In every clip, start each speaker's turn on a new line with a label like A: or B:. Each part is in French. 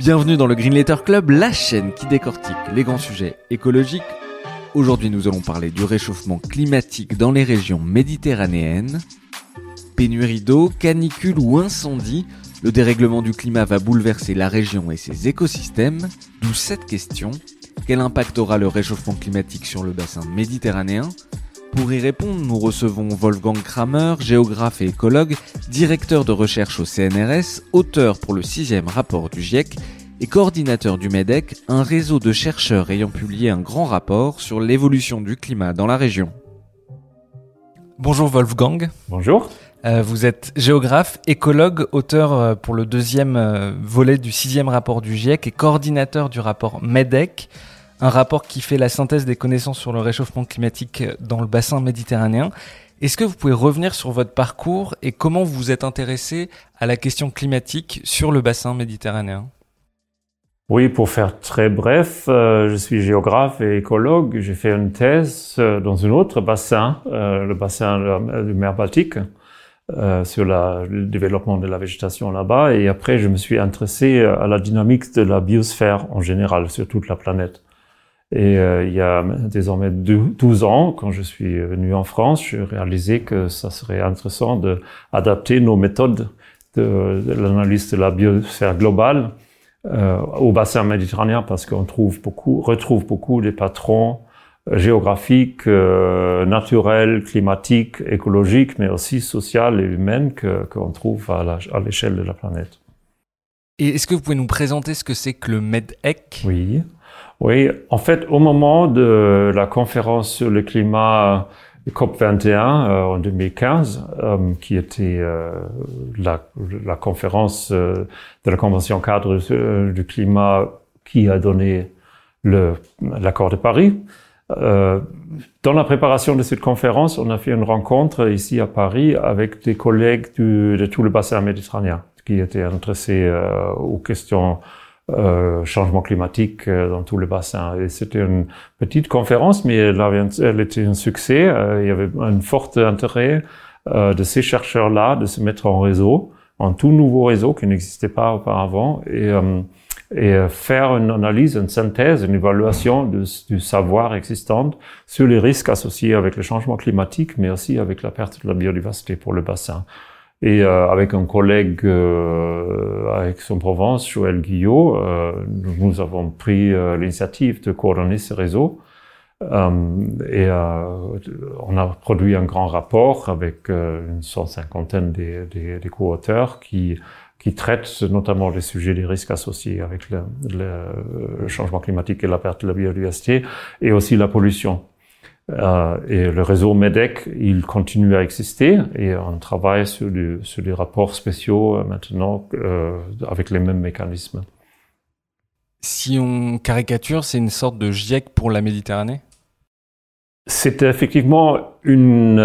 A: Bienvenue dans le Green Letter Club, la chaîne qui décortique les grands sujets écologiques. Aujourd'hui, nous allons parler du réchauffement climatique dans les régions méditerranéennes. Pénurie d'eau, canicule ou incendie, le dérèglement du climat va bouleverser la région et ses écosystèmes. D'où cette question quel impact aura le réchauffement climatique sur le bassin méditerranéen? Pour y répondre, nous recevons Wolfgang Kramer, géographe et écologue, directeur de recherche au CNRS, auteur pour le sixième rapport du GIEC et coordinateur du MEDEC, un réseau de chercheurs ayant publié un grand rapport sur l'évolution du climat dans la région. Bonjour Wolfgang.
B: Bonjour.
C: Euh, vous êtes géographe, écologue, auteur euh, pour le deuxième euh, volet du sixième rapport du GIEC et coordinateur du rapport MEDEC, un rapport qui fait la synthèse des connaissances sur le réchauffement climatique dans le bassin méditerranéen. Est-ce que vous pouvez revenir sur votre parcours et comment vous vous êtes intéressé à la question climatique sur le bassin méditerranéen?
B: Oui, pour faire très bref, euh, je suis géographe et écologue. J'ai fait une thèse euh, dans un autre bassin, euh, le bassin du mer Baltique, sur le développement de la végétation là-bas. Et après, je me suis intéressé à la dynamique de la biosphère en général sur toute la planète. Et il y a désormais 12 ans, quand je suis venu en France, j'ai réalisé que ça serait intéressant d'adapter nos méthodes de, de l'analyse de la biosphère globale euh, au bassin méditerranéen parce qu'on trouve beaucoup, retrouve beaucoup des patrons euh, géographiques, euh, naturels, climatiques, écologiques, mais aussi sociaux et humains qu'on trouve à l'échelle de la planète.
C: Et est-ce que vous pouvez nous présenter ce que c'est que le MEDEC?
B: Oui. Oui, en fait, au moment de la conférence sur le climat COP21 euh, en 2015, euh, qui était euh, la, conférence de la Convention cadre du climat qui a donné l'accord de Paris. dans la préparation de cette conférence, on a fait une rencontre ici à Paris avec des collègues de tout le bassin méditerranéen qui étaient intéressés aux questions euh, changement climatique euh, dans tout le bassin. Et c'était une petite conférence, mais elle, avait, elle était un succès. Euh, il y avait un fort intérêt de ces chercheurs-là de se mettre en réseau, en tout nouveau réseau qui n'existait pas auparavant, et, et faire une analyse, une synthèse, une évaluation du, du savoir existant sur les risques associés avec le changement climatique, mais aussi avec la perte de la biodiversité pour le bassin. Et euh, avec un collègue euh, avec son Provence, Joël Guillot, euh, nous avons pris euh, l'initiative de coordonner ce réseau. et on a produit un grand rapport avec une cent cinquantaine des, des, des co-auteurs qui, qui traitent notamment les sujets des risques associés avec le, le changement climatique et la perte de la biodiversité, et aussi la pollution. Euh, et le réseau MEDEC, il continue à exister et on travaille sur, sur des rapports spéciaux euh, maintenant euh, avec les mêmes mécanismes.
C: Si on caricature, c'est une sorte de GIEC pour la Méditerranée?
B: C'est effectivement une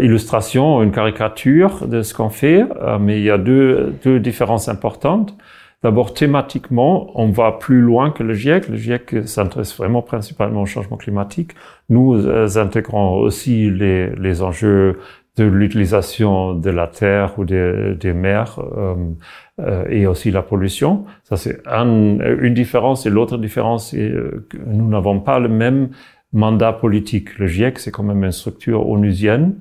B: illustration, une caricature de ce qu'on fait, mais il y a deux, deux différences importantes. D'abord, thématiquement, on va plus loin que le GIEC. Le GIEC s'intéresse vraiment principalement au changement climatique. Nous euh, intégrons aussi les, enjeux de l'utilisation de la terre ou des, mers euh, euh, et aussi la pollution. Ça, c'est un, une différence. Et l'autre différence, c'est que nous n'avons pas le même mandat politique. Le GIEC, c'est quand même une structure onusienne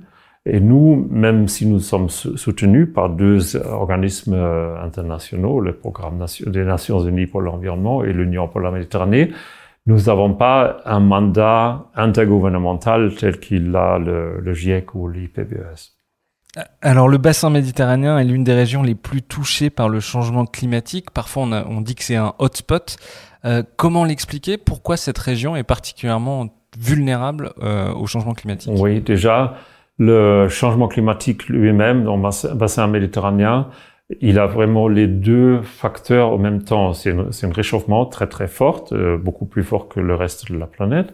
B: et nous, même si nous sommes soutenus par deux organismes euh, internationaux, le Programme des Nations Unies pour l'environnement et l'Union pour la Méditerranée, nous n'avons pas un mandat intergouvernemental tel qu'il a le, le GIEC ou l'IPBES.
C: Alors le bassin méditerranéen est l'une des régions les plus touchées par le changement climatique. Parfois on, on dit que c'est un hotspot. Euh, comment l'expliquer? Pourquoi cette région est particulièrement vulnérable euh, au changement climatique?
B: Oui, déjà, le changement climatique lui-même dans le bassin méditerranéen il a vraiment les deux facteurs en même temps. C'est un réchauffement très très fort, euh, beaucoup plus fort que le reste de la planète,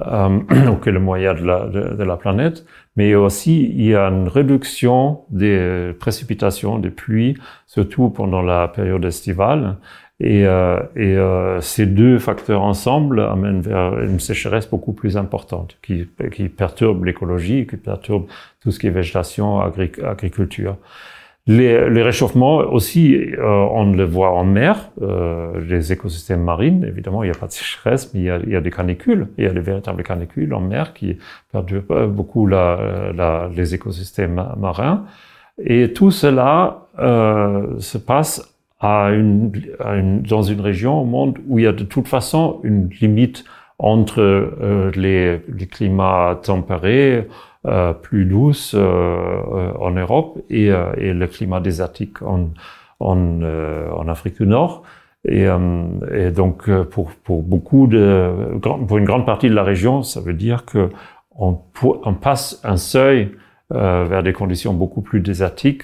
B: euh, que le moyen de, la, planète. Mais aussi, il y a une réduction des précipitations, des pluies, surtout pendant la période estivale. Et, euh, et euh, ces deux facteurs ensemble amènent vers une sécheresse beaucoup plus importante, qui, qui perturbe l'écologie, qui perturbe tout ce qui est végétation, agriculture. Les, les, réchauffements aussi, euh, on le voit en mer, euh, les écosystèmes marins, évidemment, il n'y a pas de sécheresse, mais il y, a, il y, a, des canicules, il y a des véritables canicules en mer qui perdurent beaucoup la, la, les écosystèmes marins. Et tout cela euh, se passe à une, à une, dans une région au monde où il y a de toute façon une limite entre euh, les, les, climats tempérés, euh, plus douces euh, en Europe et, et, le climat désertique en, en, en Afrique du Nord. Et, et, donc pour, pour beaucoup de pour une grande partie de la région, ça veut dire que on, on passe un seuil vers des conditions beaucoup plus désertiques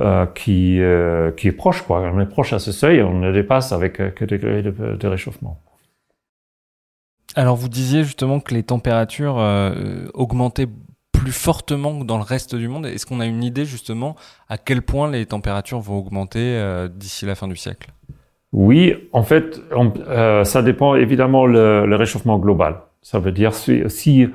B: euh, qui, euh, qui est proche, quoi. On est proche à ce seuil, on ne dépasse avec euh, que degrés de, de, réchauffement.
C: Alors vous disiez justement que les températures augmentaient plus fortement que dans le reste du monde. Est-ce qu'on a une idée justement à quel point les températures vont augmenter d'ici la fin du siècle?
B: Oui, en fait, on, ça dépend évidemment le, le, réchauffement global. Ça veut dire si, si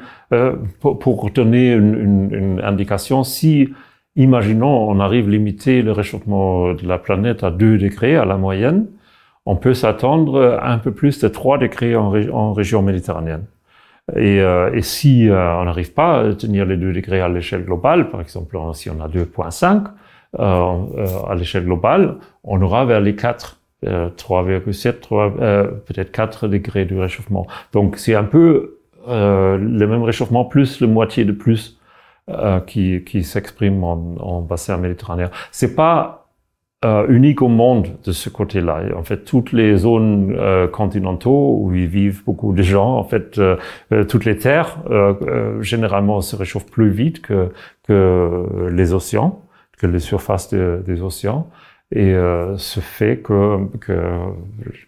B: pour, pour, donner une, une, une indication, si Imaginons, on arrive à limiter le réchauffement de la planète à 2 degrés à la moyenne. On peut s'attendre à un peu plus de 3 degrés en, région méditerranéenne. Et, euh, et si euh, on n'arrive pas à tenir les 2 degrés à l'échelle globale, par exemple si on a 2,5 euh, euh, à l'échelle globale, on aura vers les 4, 3,7, peut-être 4 degrés de réchauffement. Donc c'est un peu le même réchauffement plus le moitié de plus euh, qui, qui s'expriment en, en, bassin méditerranéen. C'est pas euh, unique au monde de ce côté-là. En fait, toutes les zones euh, continentaux où ils vivent beaucoup de gens, en fait, euh, euh, toutes les terres généralement se réchauffent plus vite que, que les océans, que les surfaces de, des océans. Et euh, ce fait que, que,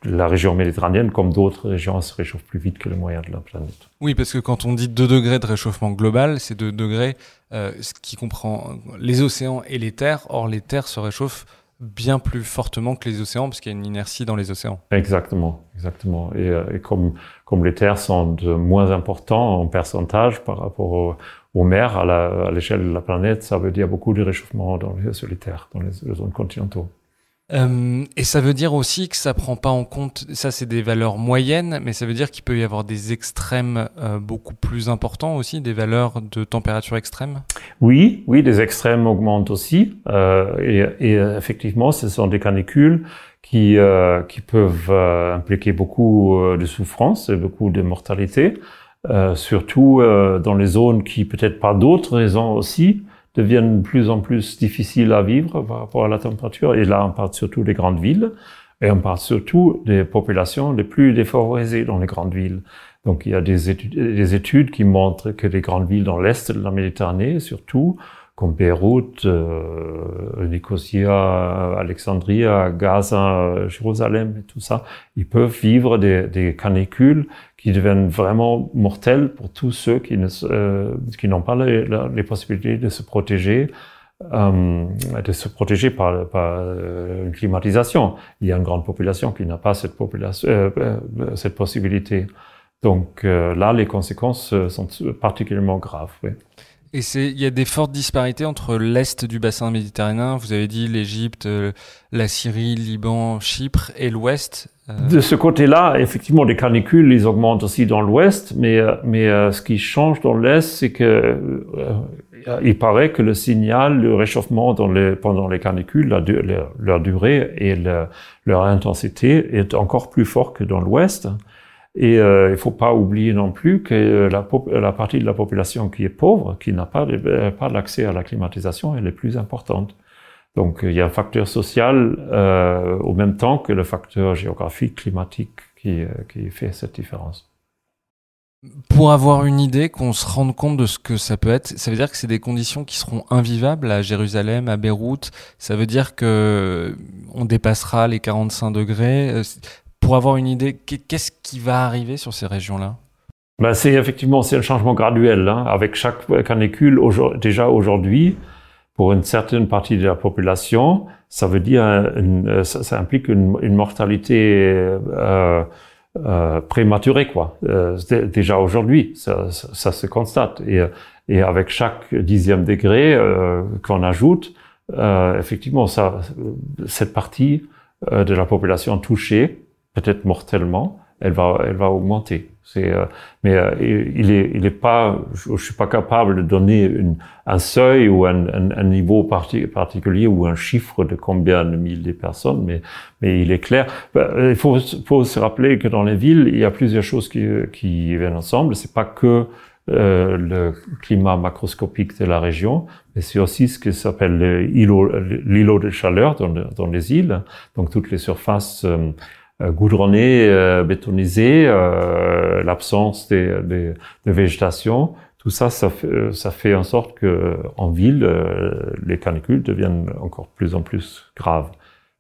B: la région méditerranéenne, comme d'autres régions, se réchauffe plus vite que le moyen de la planète.
C: Oui, parce que quand on dit 2 degrés de réchauffement global, c'est 2 degrés euh, ce qui comprend les océans et les terres. Or, les terres se réchauffent bien plus fortement que les océans, parce qu'il y a une inertie dans les océans.
B: Exactement, exactement. Et, euh, et comme, comme les terres sont de moins importants en pourcentage par rapport aux, aux mers à l'échelle de la planète, ça veut dire beaucoup de réchauffement dans les, sur les terres, dans les, les zones continentaux.
C: Euh, et ça veut dire aussi que ça prend pas en compte, ça c'est des valeurs moyennes, mais ça veut dire qu'il peut y avoir des extrêmes euh, beaucoup plus importants aussi, des valeurs de température extrême?
B: Oui, oui, des extrêmes augmentent aussi. Euh, et, et, effectivement, ce sont des canicules qui, qui peuvent impliquer beaucoup de souffrance et beaucoup de mortalité, surtout dans les zones qui, peut-être par d'autres raisons aussi, deviennent de plus en plus difficiles à vivre par rapport à la température. Et là, on parle surtout des grandes villes et on parle surtout des populations les plus défavorisées dans les grandes villes. Donc, il y a des études, des études qui montrent que les grandes villes dans l'est de la Méditerranée, surtout, comme Beyrouth, euh, Nicosia, Alexandria, Gaza, Jérusalem et tout ça, ils peuvent vivre des, des canicules qui deviennent vraiment mortelles pour tous ceux qui euh, n'ont pas les, les, possibilités de se protéger euh, de se protéger par, par euh, une climatisation. Il y a une grande population qui n'a pas cette population euh, euh, cette possibilité. Donc là, les conséquences sont particulièrement graves. Oui.
C: Et il y a des fortes disparités entre l'est du bassin méditerranéen, vous avez dit l'Égypte, euh, la Syrie, Liban, Chypre, et l'ouest.
B: Euh... De ce côté-là, effectivement, les canicules, ils augmentent aussi dans l'ouest, mais, euh, mais ce qui change dans l'est, c'est que il paraît que le signal de réchauffement dans les, pendant les canicules, leur, durée et leur intensité est encore plus fort que dans l'ouest. Et euh, il faut pas oublier non plus que euh, la, partie de la population qui est pauvre, qui n'a pas, euh, pas l'accès à la climatisation, elle est plus importante. Donc il y a un facteur social au même temps que le facteur géographique, climatique qui, qui fait cette différence.
C: Pour avoir une idée, qu'on se rende compte de ce que ça peut être, ça veut dire que c'est des conditions qui seront invivables à Jérusalem, à Beyrouth. Ça veut dire que on dépassera les 45 degrés. Euh, pour avoir une idée, qu'est-ce qui va arriver sur ces régions-là?
B: Ben c'est effectivement c'est un changement graduel. Hein. Avec chaque canicule, déjà aujourd'hui, pour une certaine partie de la population, ça veut dire une, ça, implique une, mortalité euh, euh, prématuré quoi. Euh, déjà aujourd'hui, ça, se constate. Et, et avec chaque dixième degré euh, qu'on ajoute, euh, effectivement, cette partie euh, de la population touchée, peut-être mortellement, elle va, elle va augmenter. C'est, euh, mais euh, il est, il est pas, je, suis pas capable de donner une, un seuil ou un, un, un niveau particulier ou un chiffre de combien de milliers de personnes, mais, mais il est clair. Ben, il faut, faut se rappeler que dans les villes, il y a plusieurs choses qui, qui viennent ensemble. C'est pas que euh, le climat macroscopique de la région, mais c'est aussi ce qui s'appelle l'îlot de chaleur dans, dans, les îles, donc toutes les surfaces euh, euh, goudronné, euh, bétonisé, euh, l'absence de, végétation, tout ça, ça fait, ça fait en sorte que en ville, les canicules deviennent encore plus en plus graves.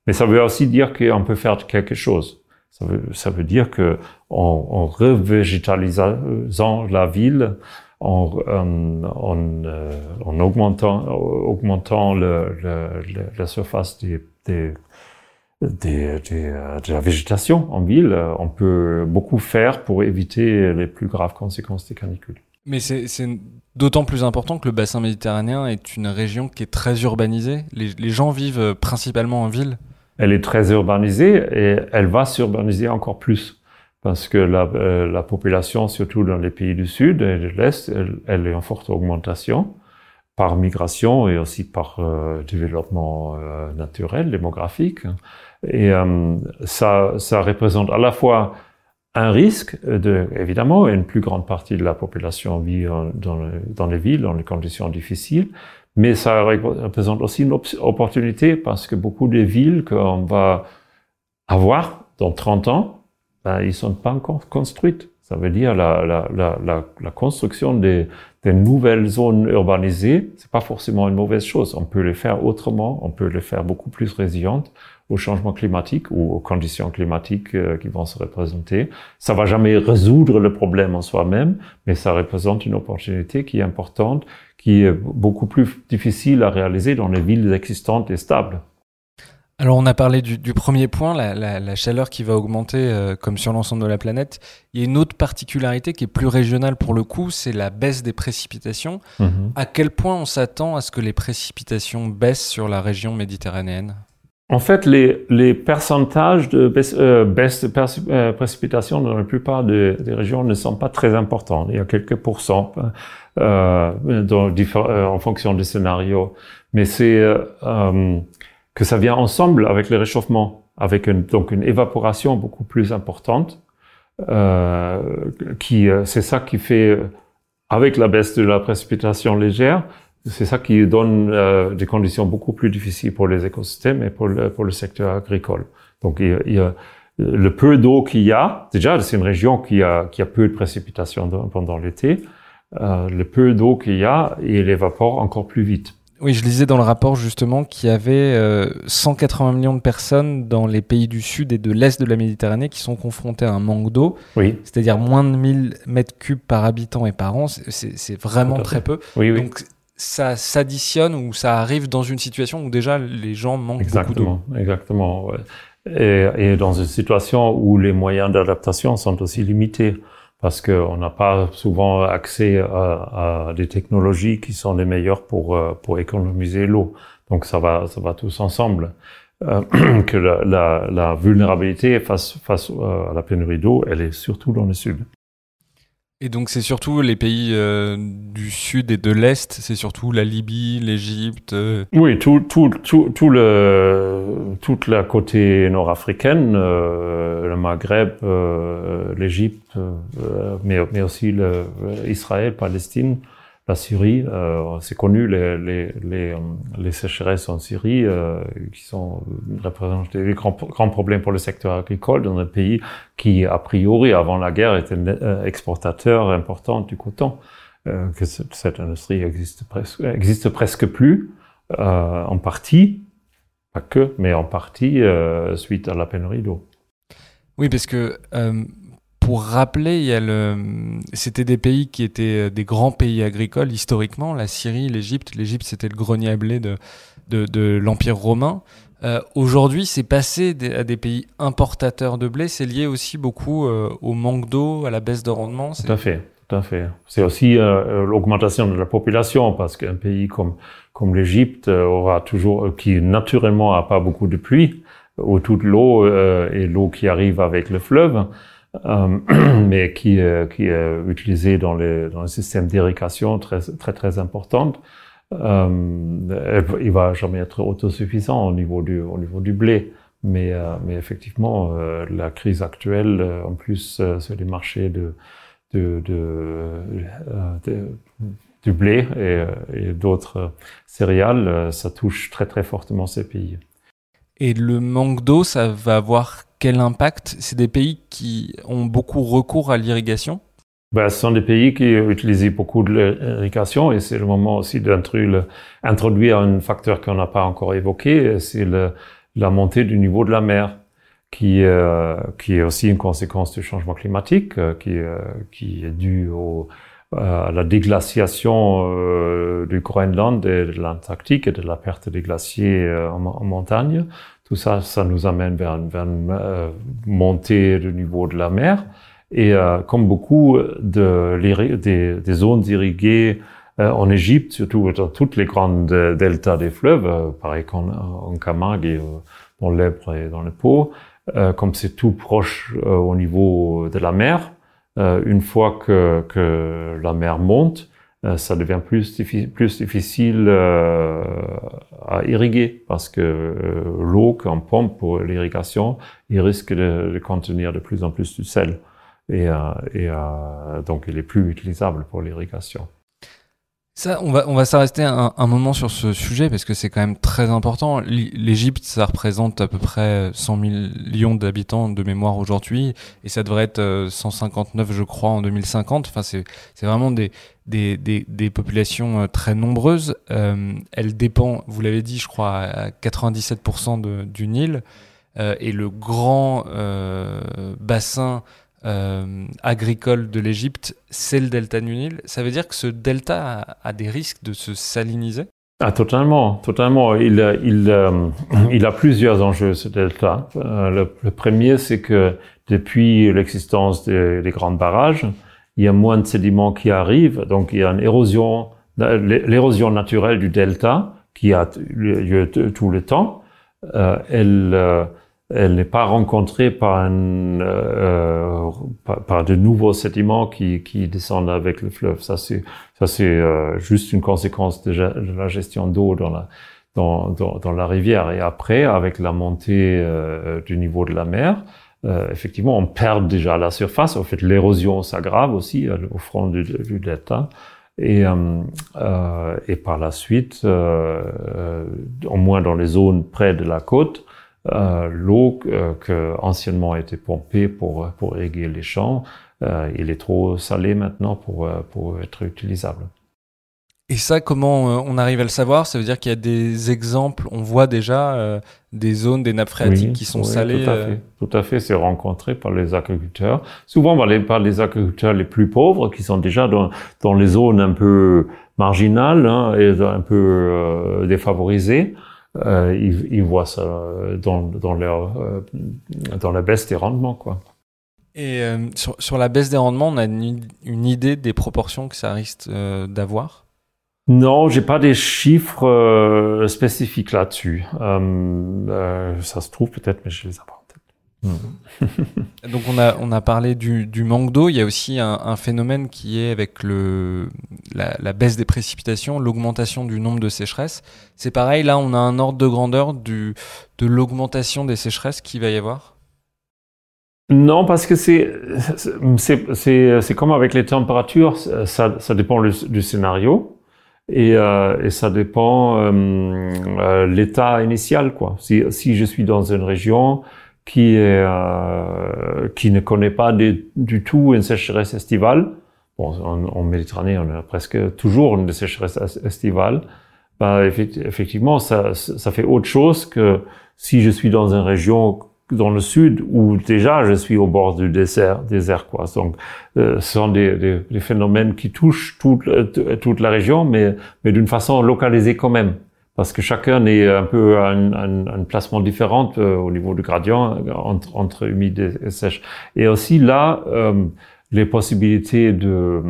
B: Mais ça veut aussi dire qu'on peut faire quelque chose. Ça veut, ça veut dire que en, en revégétalisant la ville, en, en, en, en augmentant, augmentant le, le, la surface des, des des, des, euh, de la végétation en ville, euh, on peut beaucoup faire pour éviter les plus graves conséquences des canicules.
C: Mais c'est d'autant plus important que le bassin méditerranéen est une région qui est très urbanisée. Les, les gens vivent euh, principalement en ville.
B: Elle est très urbanisée et elle va s'urbaniser encore plus parce que la, la, population, surtout dans les pays du Sud et de l'Est, elle, elle, est en forte augmentation par migration et aussi par euh, développement euh, naturel, démographique. Et euh, ça, représente à la fois un risque de, évidemment, une plus grande partie de la population vit dans, les villes, dans les conditions difficiles, mais ça représente aussi une opportunité parce que beaucoup des villes qu'on va avoir dans 30 ans, ben, ils sont pas encore construites. Ça veut dire la, la construction des, des, nouvelles zones urbanisées, c'est pas forcément une mauvaise chose. On peut les faire autrement, on peut les faire beaucoup plus résilientes au changement climatique ou aux conditions climatiques euh, qui vont se représenter. Ça va jamais résoudre le problème en soi-même, mais ça représente une opportunité qui est importante, qui est beaucoup plus difficile à réaliser dans les villes existantes et stables.
C: Alors on a parlé du, du premier point, la, la, la, chaleur qui va augmenter euh, comme sur l'ensemble de la planète. Il y a une autre particularité qui est plus régionale pour le coup, c'est la baisse des précipitations. -hmm. À quel point on s'attend à ce que les précipitations baissent sur la région méditerranéenne?
B: En fait, les, les pourcentages de baisse, euh, baisse de euh, précipitations dans la plupart des, des, régions ne sont pas très importants. Il y a quelques pourcents euh, dans, euh, en fonction des scénarios. Mais c'est que ça vient ensemble avec le réchauffement, avec une, donc une évaporation beaucoup plus importante. Euh, qui, euh, c'est ça qui fait, euh, avec la baisse de la précipitation légère, c'est ça qui donne euh, des conditions beaucoup plus difficiles pour les écosystèmes et pour le, pour le secteur agricole. Donc il, il y a le peu d'eau qu'il y a, déjà c'est une région qui a, qui a peu de précipitations pendant l'été, euh, le peu d'eau qu'il y a, il évapore encore plus vite.
C: Oui, je lisais dans le rapport justement qu'il y avait euh, 180 millions de personnes dans les pays du sud et de l'est de la Méditerranée qui sont confrontés à un manque d'eau,
B: oui.
C: c'est-à-dire moins de 1000 mètres cubes par habitant et par an, c'est vraiment très peu.
B: Oui, oui.
C: Donc ça s'additionne ou ça arrive dans une situation où déjà les gens manquent beaucoup d'eau.
B: Exactement, ouais. et, dans une situation où les moyens d'adaptation sont aussi limités parce qu'on n'a pas souvent accès à, des technologies qui sont les meilleures pour, euh, pour économiser l'eau. Donc ça va, ça va tous ensemble. Euh, que la, vulnérabilité face, face euh, à la pénurie d'eau, elle est surtout dans le sud.
C: Et donc c'est surtout les pays euh, du sud et de l'est, c'est surtout la Libye, l'Égypte. Euh...
B: Oui, tout, tout, tout, tout le, toute la côté nord-africaine, euh, le Maghreb, l'Égypte, mais, mais aussi Israël, Palestine, la Syrie, euh, c'est connu les, les, sécheresses en Syrie euh, qui sont représentent des grands, problèmes pour le secteur agricole dans un pays qui, a priori, avant la guerre, était un euh, exportateur important du coton. Euh, cette industrie existe presque, existe presque plus, euh, en partie, pas que, mais en partie suite à la pénurie d'eau.
C: Oui, parce que pour rappeler, il y a le... c'était des pays qui étaient euh, des grands pays agricoles historiquement, la Syrie, l'Égypte. L'Égypte, c'était le grenier à blé de, de, de l'Empire romain. Euh, Aujourd'hui, c'est passé à des pays importateurs de blé. C'est lié aussi beaucoup euh, au manque d'eau, à la baisse de rendement.
B: Tout à fait, tout à fait. C'est aussi euh, l'augmentation de la population parce qu'un pays comme comme l'Égypte aura toujours, qui naturellement a pas beaucoup de pluie, où toute l'eau et l'eau qui arrive avec le fleuve. Euh, mais qui, euh, qui est utilisé dans, les, dans le système d'irrigation très, très, très importante. Euh, il va jamais être autosuffisant au niveau du, au niveau du blé. Mais, euh, mais effectivement, euh, la crise actuelle, en plus sur les marchés de, de, de, du blé et, et d'autres céréales, ça touche très très fortement ces pays.
C: Et le manque d'eau, ça va avoir quel impact? C'est des pays qui ont beaucoup recours à l'irrigation?
B: Ben, ce sont des pays qui utilisent beaucoup de l'irrigation et c'est le moment aussi d'introduire un facteur qu'on n'a pas encore évoqué, c'est la montée du niveau de la mer, qui, euh, qui est aussi une conséquence du changement climatique, euh, qui, euh, qui est due au, à la déglaciation du Groenland et de l'Antarctique et de la perte des glaciers en, en montagne. Tout ça, ça nous amène vers, vers une euh, montée du niveau de la mer. Et euh, comme beaucoup de, des, des zones irriguées euh, en Égypte, surtout dans toutes les grandes deltas des fleuves, pareil qu'en en Camargue et dans l'Ebre et dans le Pau, comme c'est tout proche au niveau de la mer, une fois que, que la mer monte, euh, ça devient plus, plus difficile euh, à irriguer parce que euh, l'eau qu'on pompe pour l'irrigation, il risque de, de, contenir de plus en plus du sel et, et donc il est plus utilisable pour l'irrigation.
C: On va, s'arrêter un, moment sur ce sujet parce que c'est quand même très important. L'Égypte, ça représente à peu près 100 millions d'habitants de mémoire aujourd'hui et ça devrait être 159, je crois, en 2050. Enfin, c'est vraiment des, populations euh, très nombreuses. Euh, elle dépend, vous l'avez dit, je crois, à 97% de, du Nil. Euh, et le grand euh, bassin euh, agricole de l'Égypte, c'est le delta du Nil. Ça veut dire que ce delta a, des risques de se saliniser?
B: Ah, totalement, totalement. Il, euh, a plusieurs enjeux, ce delta. Euh, le, premier, c'est que depuis l'existence des, des grands barrages, il y a moins de sédiments qui arrivent, donc il y a une érosion, l'érosion naturelle du delta qui a lieu tout le temps. Elle, elle n'est pas rencontrée par, un, euh, par, de nouveaux sédiments qui, qui descendent avec le fleuve. Ça, c'est ça, c'est euh, juste une conséquence de, la gestion d'eau dans la dans, dans, la rivière. Et après, avec la montée euh, du niveau de la mer, euh, effectivement, on perd déjà la surface. En fait, l'érosion s'aggrave aussi euh, au front du, du delta. Et, et par la suite, au moins dans les zones près de la côte, l'eau que anciennement était pompée pour, pour irriguer les champs, il est trop salé maintenant pour, pour être utilisable.
C: Et ça, comment euh, on arrive à le savoir? Ça veut dire qu'il y a des exemples, on voit déjà euh, des zones, des nappes phréatiques qui sont salées.
B: Tout à fait, tout à fait c'est rencontré par les agriculteurs. Souvent par les, par les agriculteurs les plus pauvres qui sont déjà dans, dans les zones un peu marginales hein, et un peu euh, défavorisées. Euh, ils, ils, voient ça dans, dans, leur, euh, dans la baisse des rendements. Quoi.
C: Et sur, sur, la baisse des rendements, on a une, une idée des proportions que ça risque d'avoir?
B: Non, j'ai pas des chiffres euh, spécifiques là-dessus. Euh, euh, ça se trouve peut-être, mais je les ai pas.
C: Donc on a on a parlé du, manque d'eau. Il y a aussi un, phénomène qui est avec le la, baisse des précipitations, l'augmentation du nombre de sécheresses. C'est pareil. Là, on a un ordre de grandeur de l'augmentation des sécheresses qu'il va y avoir?
B: Non, parce que c'est comme avec les températures, ça, ça dépend du scénario et, euh, et ça dépend euh, euh, l'état initial quoi. Si je suis dans une région qui euh, qui ne connaît pas du tout une sécheresse estivale, bon en, en, Méditerranée on a presque toujours une sécheresse estivale, bah, effectivement ça ça fait autre chose que si je suis dans une région dans le sud où déjà je suis au bord du désert, désert quoi. Donc, euh, ce sont des, des, des, phénomènes qui touchent toute, toute la région, mais, mais d'une façon localisée quand même, parce que chacun est un peu à un, un, un placement différent euh, au niveau du gradient entre, entre humide et sèche. Et aussi là, euh, les possibilités de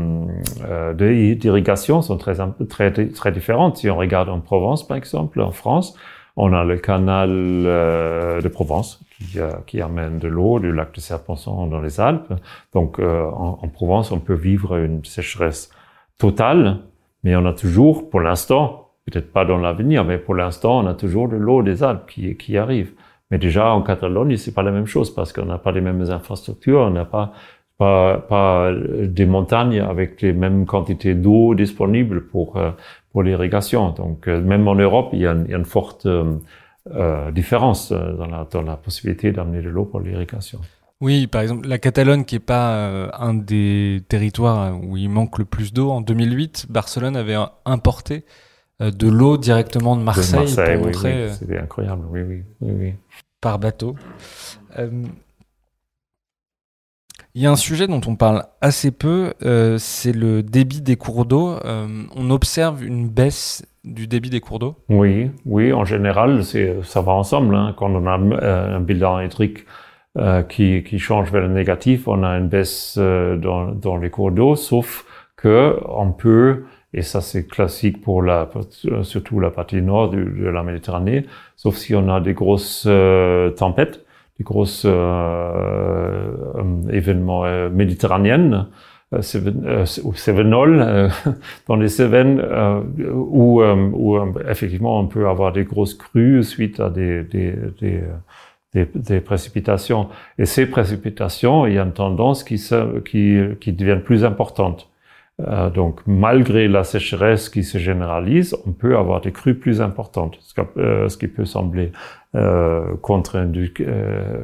B: euh, d'irrigation sont très, très très différentes. Si on regarde en Provence, par exemple, en France, on a le canal euh, de Provence qui, euh, qui amène de l'eau du lac de Serpenson dans les Alpes. Donc euh, en, Provence, on peut vivre une sécheresse totale, mais on a toujours, pour l'instant, peut-être pas dans l'avenir, mais pour l'instant, on a toujours de l'eau des Alpes qui, qui arrive. Mais déjà en Catalogne, c'est pas la même chose parce qu'on n'a pas les mêmes infrastructures, on n'a pas pas, pas des montagnes avec les mêmes quantités d'eau disponibles pour pour l'irrigation. Donc, euh, même en Europe, il y a une, il y a une forte euh, euh différence euh, dans la, dans la possibilité d'amener de l'eau pour l'irrigation.
C: Oui, par exemple, la Catalogne, qui est pas un des territoires où il manque le plus d'eau, en 2008, Barcelone avait importé de l'eau directement de Marseille, de Marseille pour oui, montrer.
B: Oui, C'était incroyable, oui, oui, oui.
C: Par bateau. Il y a un sujet dont on parle assez peu, euh, c'est le débit des cours d'eau. Euh, on observe une baisse du débit des cours d'eau?
B: Oui, oui, en général, ça va ensemble. Hein. Quand on a euh, un bilan euh, qui, qui, change vers le négatif, on a une baisse euh, dans, dans, les cours d'eau, sauf que on peut, et ça c'est classique pour la, surtout la partie nord de, la Méditerranée, sauf si on a des grosses tempêtes, des grosses euh, euh, événements euh, méditerranéennes, euh, dans les Cévennes, où, où effectivement on peut avoir des grosses crues suite à des, des, des des, des, précipitations. Et ces précipitations, il y a une tendance qui, se, qui, qui deviennent plus importantes. Euh, donc, malgré la sécheresse qui se généralise, on peut avoir des crues plus importantes, ce, euh, qui peut sembler euh, contre-induit. Euh,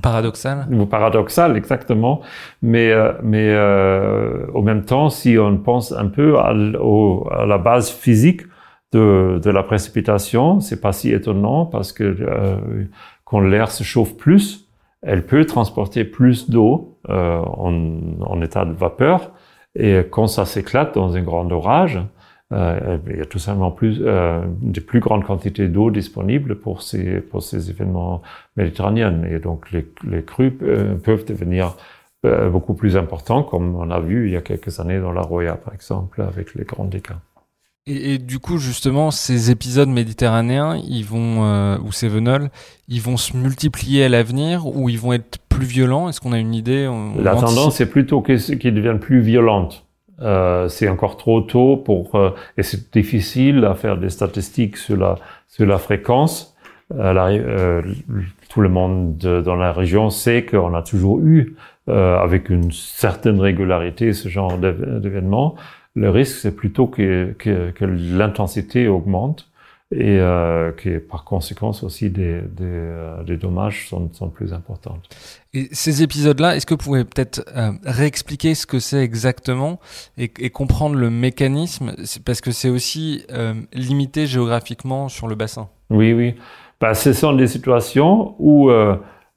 C: paradoxal.
B: Paradoxal, exactement. Mais, euh, mais au même temps, si on pense un peu à, au, à la base physique de, de la précipitation, c'est pas si étonnant parce que quand l'air se chauffe plus, elle peut transporter plus d'eau en, en état de vapeur et quand ça s'éclate dans un grand orage, euh, il y a tout simplement plus, euh, plus grandes quantités d'eau disponibles pour ces, pour ces événements méditerranéens. Et donc les, les crues euh, peuvent devenir euh, beaucoup plus importants, comme on a vu il y a quelques années dans la Roya, par exemple, avec les grands dégâts.
C: Et, et, du coup, justement, ces épisodes méditerranéens, ils vont, euh, ou Cévenol, ils vont se multiplier à l'avenir ou ils vont être plus violents? Est-ce qu'on a une idée?
B: La tendance est plutôt qu'ils deviennent plus violentes. Euh, c'est encore trop tôt pour euh, et c'est difficile à faire des statistiques sur la sur la fréquence. Euh, la, euh, tout le monde de, dans la région sait qu'on a toujours eu euh, avec une certaine régularité ce genre d'événements. Le risque, c'est plutôt que, que, que l'intensité augmente et euh, que par conséquence aussi des, des, euh, des dommages sont, sont, plus importants.
C: Et ces épisodes-là, est-ce que vous pouvez peut-être euh, réexpliquer ce que c'est exactement et, et, comprendre le mécanisme? Parce que c'est aussi euh, limité géographiquement sur le bassin.
B: Oui, oui. Bah, ce sont des situations où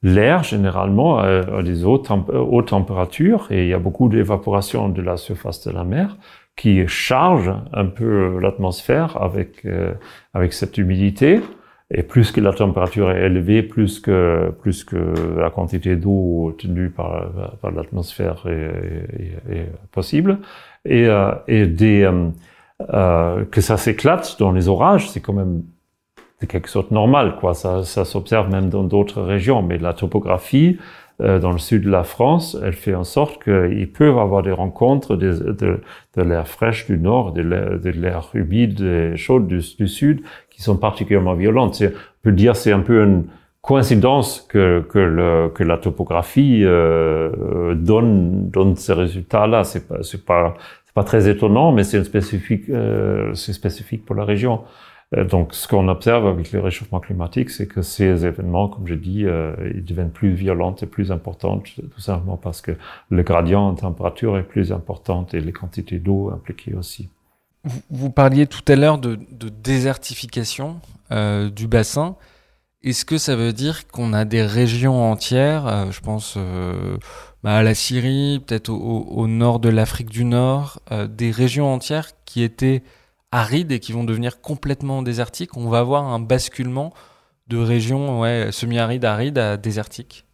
B: l'air, généralement, a des hautes, hautes températures et il y a beaucoup d'évaporation de la surface de la mer qui charge un peu l'atmosphère avec, euh, avec cette humidité. Et plus que la température est élevée, plus que, plus que la quantité d'eau tenue par, par l'atmosphère est, est, possible. Et, euh, et des, euh, euh que ça s'éclate dans les orages, c'est quand même quelque chose de normal. Quoi. Ça, ça s'observe même dans d'autres régions. Mais la topographie euh, dans le sud de la France, elle fait en sorte qu'ils peuvent avoir des rencontres de, de, de l'air fraîche du nord, de l'air humide et chaud du, sud, qui sont particulièrement violentes. On peut dire c'est un peu une coïncidence que, que, le, que la topographie euh, donne, donne ces résultats-là. C'est pas, c'est pas, pas très étonnant, mais c'est spécifique, euh, c'est spécifique pour la région. Euh, donc, ce qu'on observe avec le réchauffement climatique, c'est que ces événements, comme je dis, euh, ils deviennent plus violents et plus importants, tout simplement parce que le gradient en température est plus important et les quantités d'eau impliquées aussi.
C: Vous, parliez tout à l'heure de, désertification euh, du bassin. Est-ce que ça veut dire qu'on a des régions entières, euh, je pense bah, à la Syrie, peut-être au, nord de l'Afrique du Nord, des régions entières qui étaient arides et qui vont devenir complètement désertiques On va avoir un basculement de régions ouais, semi-arides, arides à désertiques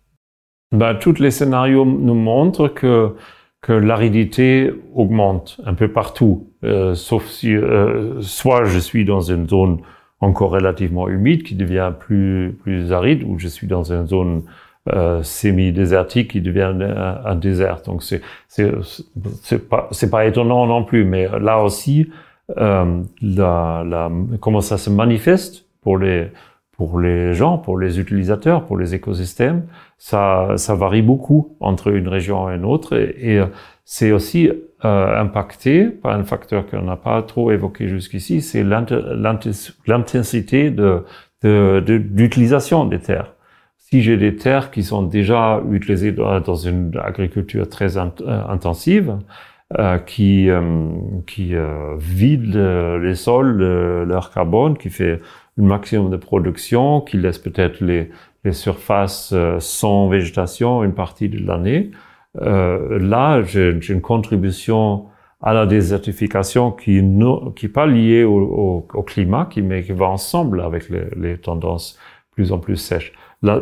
B: bah, Tous les scénarios nous montrent que que l'aridité augmente un peu partout, euh, sauf si euh, soit je suis dans une zone encore relativement humide qui devient plus plus aride, ou je suis dans une zone euh, semi-désertique qui devient un, désert. Donc c'est pas pas étonnant non plus, mais là aussi euh, la, la, comment ça se manifeste pour les pour les gens, pour les utilisateurs, pour les écosystèmes, ça, ça varie beaucoup entre une région et une autre. Et, c'est aussi euh, impacté par un facteur qu'on n'a pas trop évoqué jusqu'ici, c'est l'intensité de, d'utilisation de, des terres. Si j'ai des terres qui sont déjà utilisées dans une agriculture très euh, intensive, euh, qui, euh, qui euh, vident les sols de leur carbone, qui fait un maximum de production, qui laisse peut-être les, les surfaces euh, sans végétation une partie de l'année. Euh, là, j'ai une contribution à la désertification qui n'est pas liée au, au, au, climat, qui, mais qui va ensemble avec les, les tendances plus en plus sèches. Euh,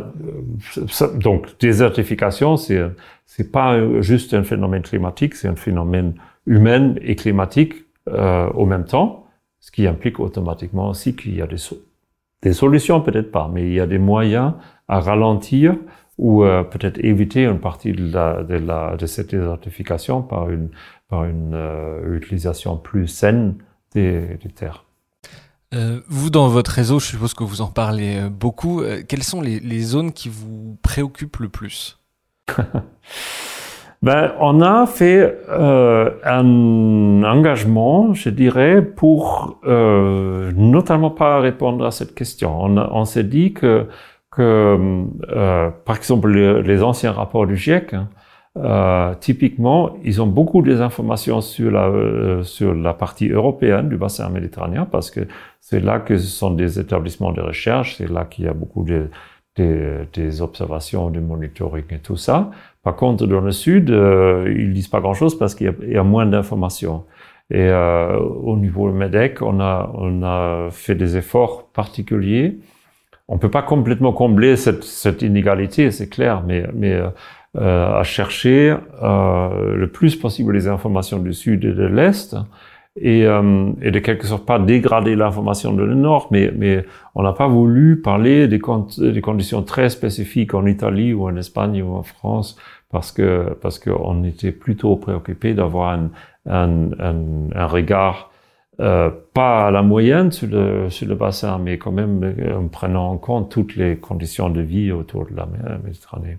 B: donc, désertification, c'est c'est pas juste un phénomène climatique, c'est un phénomène humain et climatique euh, au même temps, ce qui implique automatiquement aussi qu'il y a des, des solutions, peut-être pas, mais il y a des moyens à ralentir ou euh, peut-être éviter une partie de, la, de, la, de cette désertification par une, par une euh, utilisation plus saine des, des terres.
C: Euh, vous, dans votre réseau, je suppose que vous en parlez euh, beaucoup. Euh, quelles sont les, zones qui vous préoccupent le plus?
B: Ben, On a fait un engagement, je dirais, pour notamment pas répondre à cette question. On, s'est dit que par exemple, les, les, anciens rapports du GIEC, hein, euh, typiquement, ils ont beaucoup des informations sur la, euh, sur la partie européenne du bassin méditerranéen parce que c'est là que ce sont des établissements de recherche, c'est là qu'il y a beaucoup de, de, des observations, du monitoring et tout ça. Par contre, dans le sud, euh, ils disent pas grand-chose parce qu'il y, y, a moins d'informations. Et euh, au niveau MEDEC, on a, on a fait des efforts particuliers on peut pas complètement combler cette, cette inégalité, c'est clair, mais, mais euh, à chercher euh, le plus possible les informations du sud et de l'est et, euh, et de quelque sorte pas dégrader l'information de le nord, mais, mais on n'a pas voulu parler des, des, conditions très spécifiques en Italie ou en Espagne ou en France parce que parce qu'on était plutôt préoccupé d'avoir un, un, un, un regard euh, pas à la moyenne sur le, sur le bassin, mais quand même euh, en prenant en compte toutes les conditions de vie autour de la Méditerranée.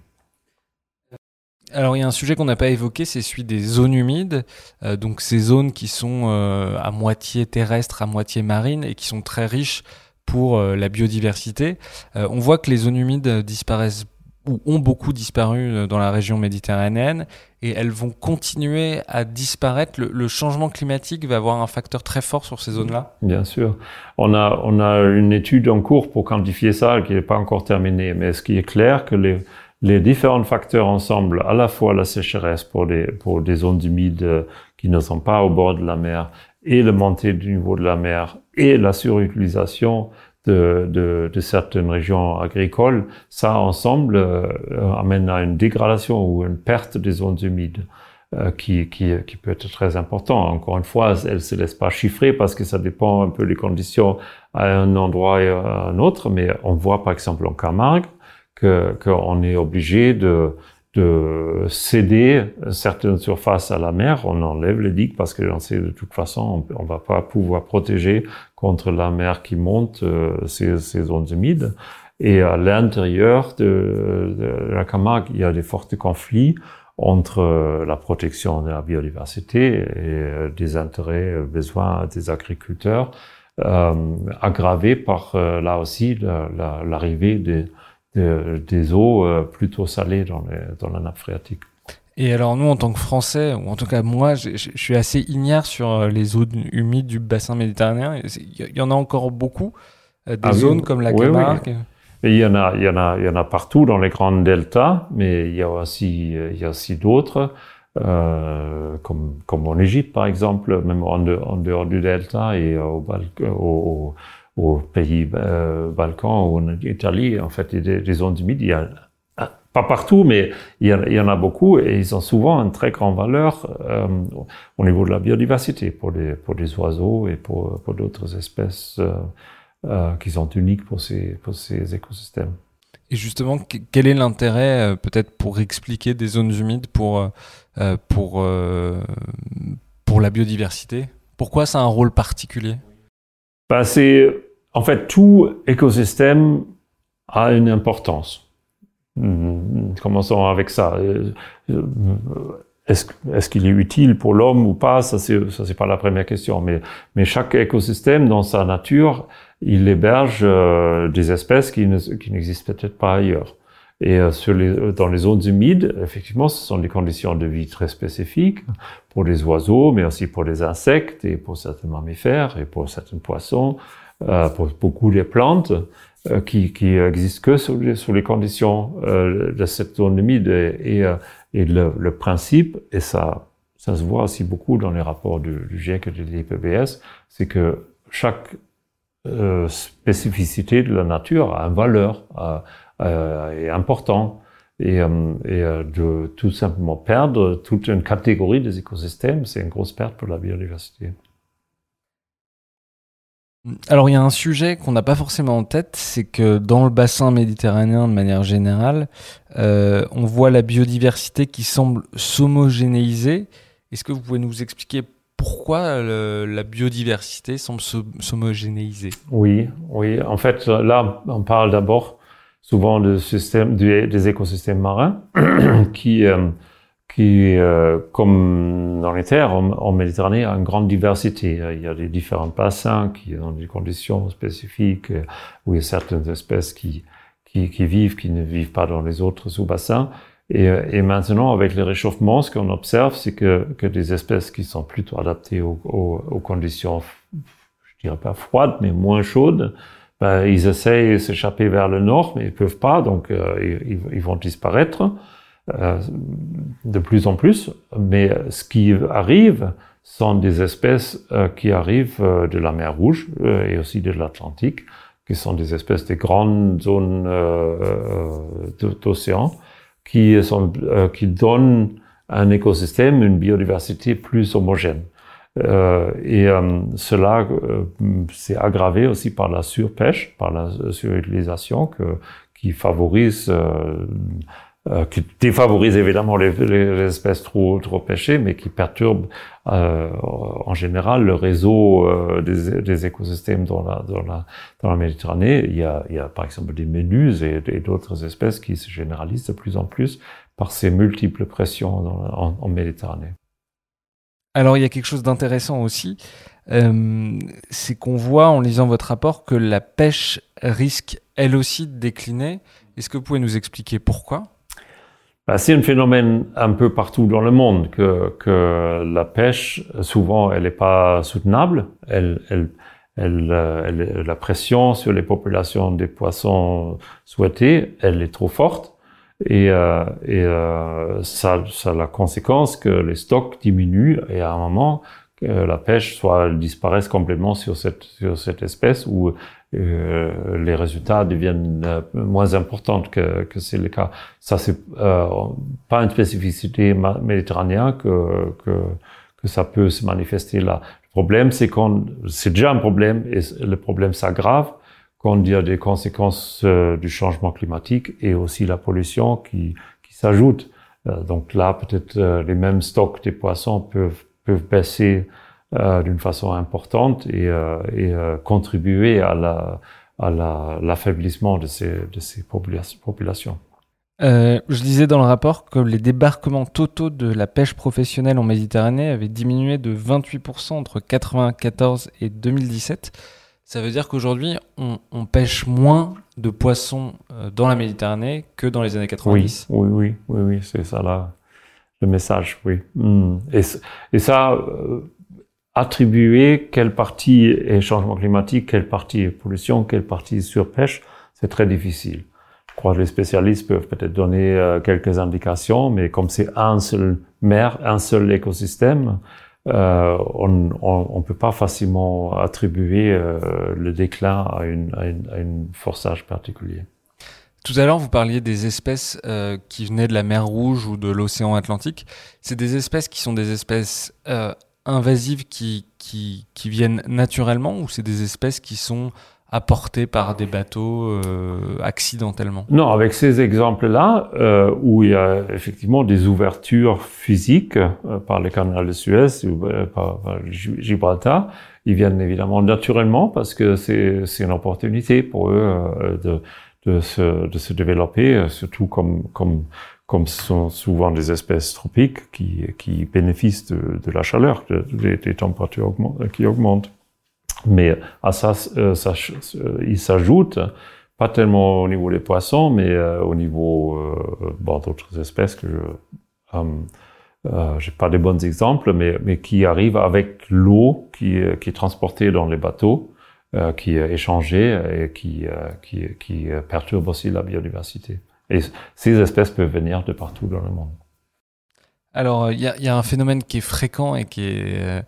C: Alors il y a un sujet qu'on n'a pas évoqué, c'est celui des zones humides, euh, donc ces zones qui sont euh, à moitié terrestres, à moitié marines et qui sont très riches pour euh, la biodiversité. on voit que les zones humides disparaissent ou ont beaucoup disparu dans la région méditerranéenne et elles vont continuer à disparaître. Le, le changement climatique va avoir un facteur très fort sur ces zones-là
B: Bien sûr. On a, on a une étude en cours pour quantifier ça qui n'est pas encore terminée, mais ce qui est clair que les, les différents facteurs ensemble, à la fois la sécheresse pour des, pour des zones humides euh, qui ne sont pas au bord de la mer et le montée du niveau de la mer et la surutilisation de, de, de, certaines régions agricoles, ça ensemble euh, amène à une dégradation ou une perte des zones humides euh, qui, qui, qui, peut être très important. Encore une fois, elle se laisse pas chiffrer parce que ça dépend un peu des conditions à un endroit et à un autre, mais on voit par exemple en Camargue qu'on est obligé de de céder certaines surfaces à la mer, on enlève les digues parce que sait de toute façon on, ne va pas pouvoir protéger contre la mer qui monte euh, ces, ces, zones humides. Et à l'intérieur de, la Camargue, il y a des forts conflits entre la protection de la biodiversité et des intérêts, besoins des agriculteurs, euh, aggravés par là aussi l'arrivée des, des eaux plutôt salées dans, les, dans la nappe phréatique.
C: Et alors nous, en tant que Français, ou en tout cas moi, je, suis assez ignare sur euh, les zones humides du bassin méditerranéen. Il y en a encore beaucoup, euh, des ah zones comme la Camargue.
B: il y en a, il y en a, il y en a partout dans les grandes deltas, mais il y a aussi, il y a aussi d'autres, euh, comme, comme en Égypte par exemple, même en, dehors du delta et au, au, au pays euh, Balkans ou en Italie, en fait, il y a des zones humides. Il y a pas partout, mais il y, en a beaucoup et ils ont souvent une très grande valeur euh, au niveau de la biodiversité pour les, pour les oiseaux et pour, pour d'autres espèces euh, euh, qui sont uniques pour ces, pour ces écosystèmes.
C: Et justement, quel est l'intérêt peut-être pour expliquer des zones humides pour, pour, pour la biodiversité? Pourquoi ça a un rôle particulier?
B: Bah, C'est en fait tout écosystème a une importance. Commençons avec ça. Euh, euh, est-ce qu'il est, utile pour l'homme ou pas? Ça, c'est pas la première question. Mais, chaque écosystème, dans sa nature, il héberge euh, des espèces qui, ne, qui n'existent peut-être pas ailleurs. Et les, dans les zones humides, effectivement, ce sont des conditions de vie très spécifiques pour les oiseaux, mais aussi pour les insectes et pour certains mammifères et pour certains poissons, pour beaucoup des plantes. Euh, qui, qui existe que sous les, sous les conditions euh, de cette humide et, et, euh, le, le, principe, et ça, ça se voit aussi beaucoup dans les rapports du, du GIEC et de l'IPBS, c'est que chaque euh, spécificité de la nature a une valeur euh, euh, est et, et de tout simplement perdre toute une catégorie des écosystèmes, c'est une grosse perte pour la biodiversité.
C: Alors il y a un sujet qu'on n'a pas forcément en tête, c'est que dans le bassin méditerranéen de manière générale, euh, on voit la biodiversité qui semble s'homogénéiser. Est-ce que vous pouvez nous expliquer pourquoi la biodiversité semble s'homogénéiser?
B: Oui, oui. En fait, là, on parle d'abord souvent système, des écosystèmes marins qui euh, qui, euh, comme dans les terres en, Méditerranée, a une grande diversité. Il y a des différents bassins qui ont des conditions spécifiques, euh, où il y a certaines espèces qui, qui, qui vivent, qui ne vivent pas dans les autres sous-bassins. Et, euh, et, maintenant, avec le réchauffement, ce qu'on observe, c'est que, que des espèces qui sont plutôt adaptées aux, aux, aux conditions, je dirais pas froides, mais moins chaudes, ben, ils essayent de s'échapper vers le nord, mais ils peuvent pas, donc ils, ils, vont disparaître. Euh, de plus en plus, mais ce qui arrive sont des espèces euh, qui arrivent euh, de la mer Rouge et aussi de l'Atlantique, qui sont des espèces des grandes zones d'océan, qui, sont, qui donnent un écosystème, une biodiversité plus homogène. Euh, et euh, cela euh, s'est aggravé aussi par la surpêche, par la surutilisation que, qui favorise euh, qui défavorise évidemment les, les, espèces trop, trop pêchées, mais qui perturbe euh, en général le réseau euh, des, des, écosystèmes dans la, dans, la, dans la Méditerranée. Il y, a, il y a par exemple des ménuses et, d'autres espèces qui se généralisent de plus en plus par ces multiples pressions en, en, Méditerranée.
C: Alors il y a quelque chose d'intéressant aussi, euh, c'est qu'on voit en lisant votre rapport que la pêche risque elle aussi de décliner. Est-ce que vous pouvez nous expliquer pourquoi?
B: C'est un phénomène un peu partout dans le monde que, que la pêche, souvent, elle n'est pas soutenable. Elle, elle, elle, euh, elle, la pression sur les populations des poissons souhaités, elle est trop forte. Et, euh, et euh, ça, ça a la conséquence que les stocks diminuent et à un moment, que la pêche soit disparaisse complètement sur cette, sur cette espèce ou les résultats deviennent euh, moins importants que, que c'est le cas. Ça, c'est euh, pas une spécificité méditerranéenne que, que, que ça peut se manifester là. Le problème, c'est qu'on, c'est déjà un problème et le problème s'aggrave quand il y a des conséquences euh, du changement climatique et aussi la pollution qui, qui s'ajoute. donc là, peut-être les mêmes stocks des poissons peuvent, peuvent baisser euh, d'une façon importante et, euh, et euh, contribuer à la, à l'affaiblissement de ces, de ces populations.
C: Euh, je disais dans le rapport que les débarquements totaux de la pêche professionnelle en Méditerranée avaient diminué de 28% entre 1994 et 2017. Ça veut dire qu'aujourd'hui, on, pêche moins de poissons euh, dans la Méditerranée que dans les années 90.
B: Oui, oui, oui, oui, c'est ça là, le message, oui. Hmm. Et, et, ça, euh, attribuer quelle partie est changement climatique, quelle partie est pollution, quelle partie est surpêche, c'est très difficile. Je crois que les spécialistes peuvent peut-être donner euh, quelques indications, mais comme c'est un seul mer, un seul écosystème, euh, on ne peut pas facilement attribuer euh, le déclin à une, forçage particulier.
C: Tout à l'heure, vous parliez des espèces qui venaient de la mer Rouge ou de l'océan Atlantique. C'est des espèces qui sont des espèces invasives qui, qui, qui, viennent naturellement ou c'est des espèces qui sont apportées par des bateaux euh, accidentellement?
B: Non, avec ces exemples-là, euh, où il y a effectivement des ouvertures physiques euh, par le canal de Suez ou euh, par, par, Gibraltar, ils viennent évidemment naturellement parce que c'est une opportunité pour eux euh, de, de, se, de se développer, surtout comme, comme comme ce sont souvent des espèces tropiques qui, qui bénéficient de, de la chaleur, de, des, des, températures qui augmentent. Mais à ça, euh, ça euh, il s'ajoute, pas tellement au niveau des poissons, mais euh, au niveau bon, d'autres espèces que je j'ai pas de bons exemples, mais, mais qui arrivent avec l'eau qui, qui est transportée dans les bateaux, qui est échangée et qui, qui, qui perturbe aussi la biodiversité. Et ces espèces peuvent venir de partout dans le monde.
C: Alors, il y, y, a un phénomène qui est fréquent et qui est, euh,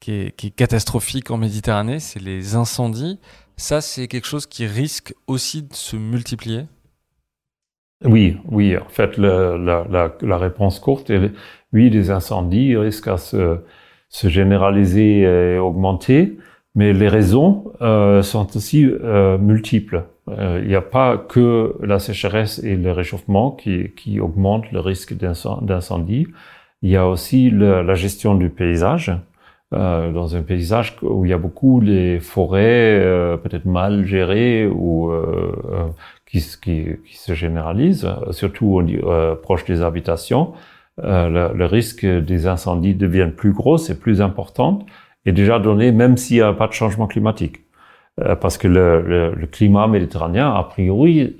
C: qui est, qui est catastrophique en Méditerranée, c'est les incendies. Ça, c'est quelque chose qui risque aussi de se multiplier?
B: Oui, oui. En fait, la, la, la, réponse courte est oui, les incendies risquent à se, se généraliser et augmenter. Mais les raisons euh, sont aussi euh, multiples. Euh, il n'y a pas que la sécheresse et le réchauffement qui, qui augmentent le risque d'incendie. Il y a aussi la gestion du paysage. Euh, dans un paysage où il y a beaucoup les forêts euh, peut-être mal gérées ou qui, qui, qui, se généralisent, surtout au, proche des habitations. Le, le, risque des incendies devient plus gros, c'est plus important est déjà donné même s'il n'y a pas de changement climatique. Euh, parce que le, le, le, climat méditerranéen, a priori,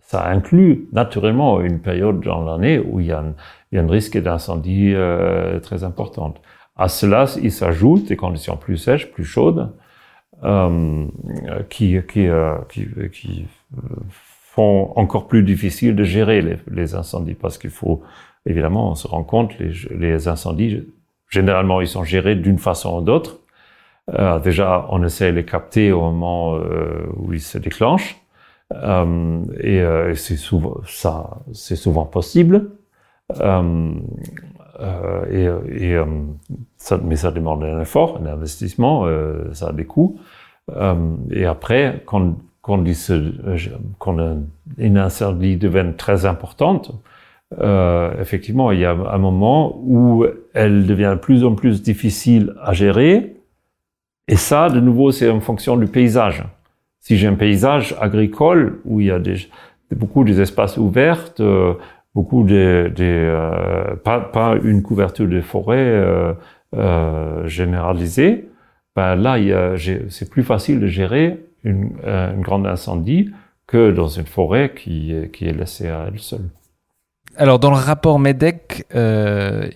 B: ça inclut naturellement une période dans l'année où il y a un, il y a un risque d'incendie euh, très important. À cela, il s'ajoute des conditions plus sèches, plus chaudes, euh, qui, qui, euh, qui, qui, font encore plus difficile de gérer les, les incendies, parce qu'il faut, évidemment, on se rend compte, les, les incendies Généralement, ils sont gérés d'une façon ou d'autre. Euh, déjà, on essaie de les capter au moment euh, où ils se déclenchent. Euh, et, euh, c'est souvent, ça, c'est souvent possible. Euh, et, et ça, mais ça demande un effort, un investissement, ça a des coûts. et après, quand, quand, il se, quand une incendie devient très importante, euh, effectivement, il y a un moment où elle devient de plus en plus difficile à gérer. Et ça, de nouveau, c'est en fonction du paysage. Si j'ai un paysage agricole où il y a des, beaucoup des espaces ouverts, euh, beaucoup de, de euh, pas, une couverture de forêt euh, généralisée, ben là, c'est plus facile de gérer une, une grande incendie que dans une forêt qui, qui est laissée à elle seule.
C: Alors, dans le rapport MEDEC, euh,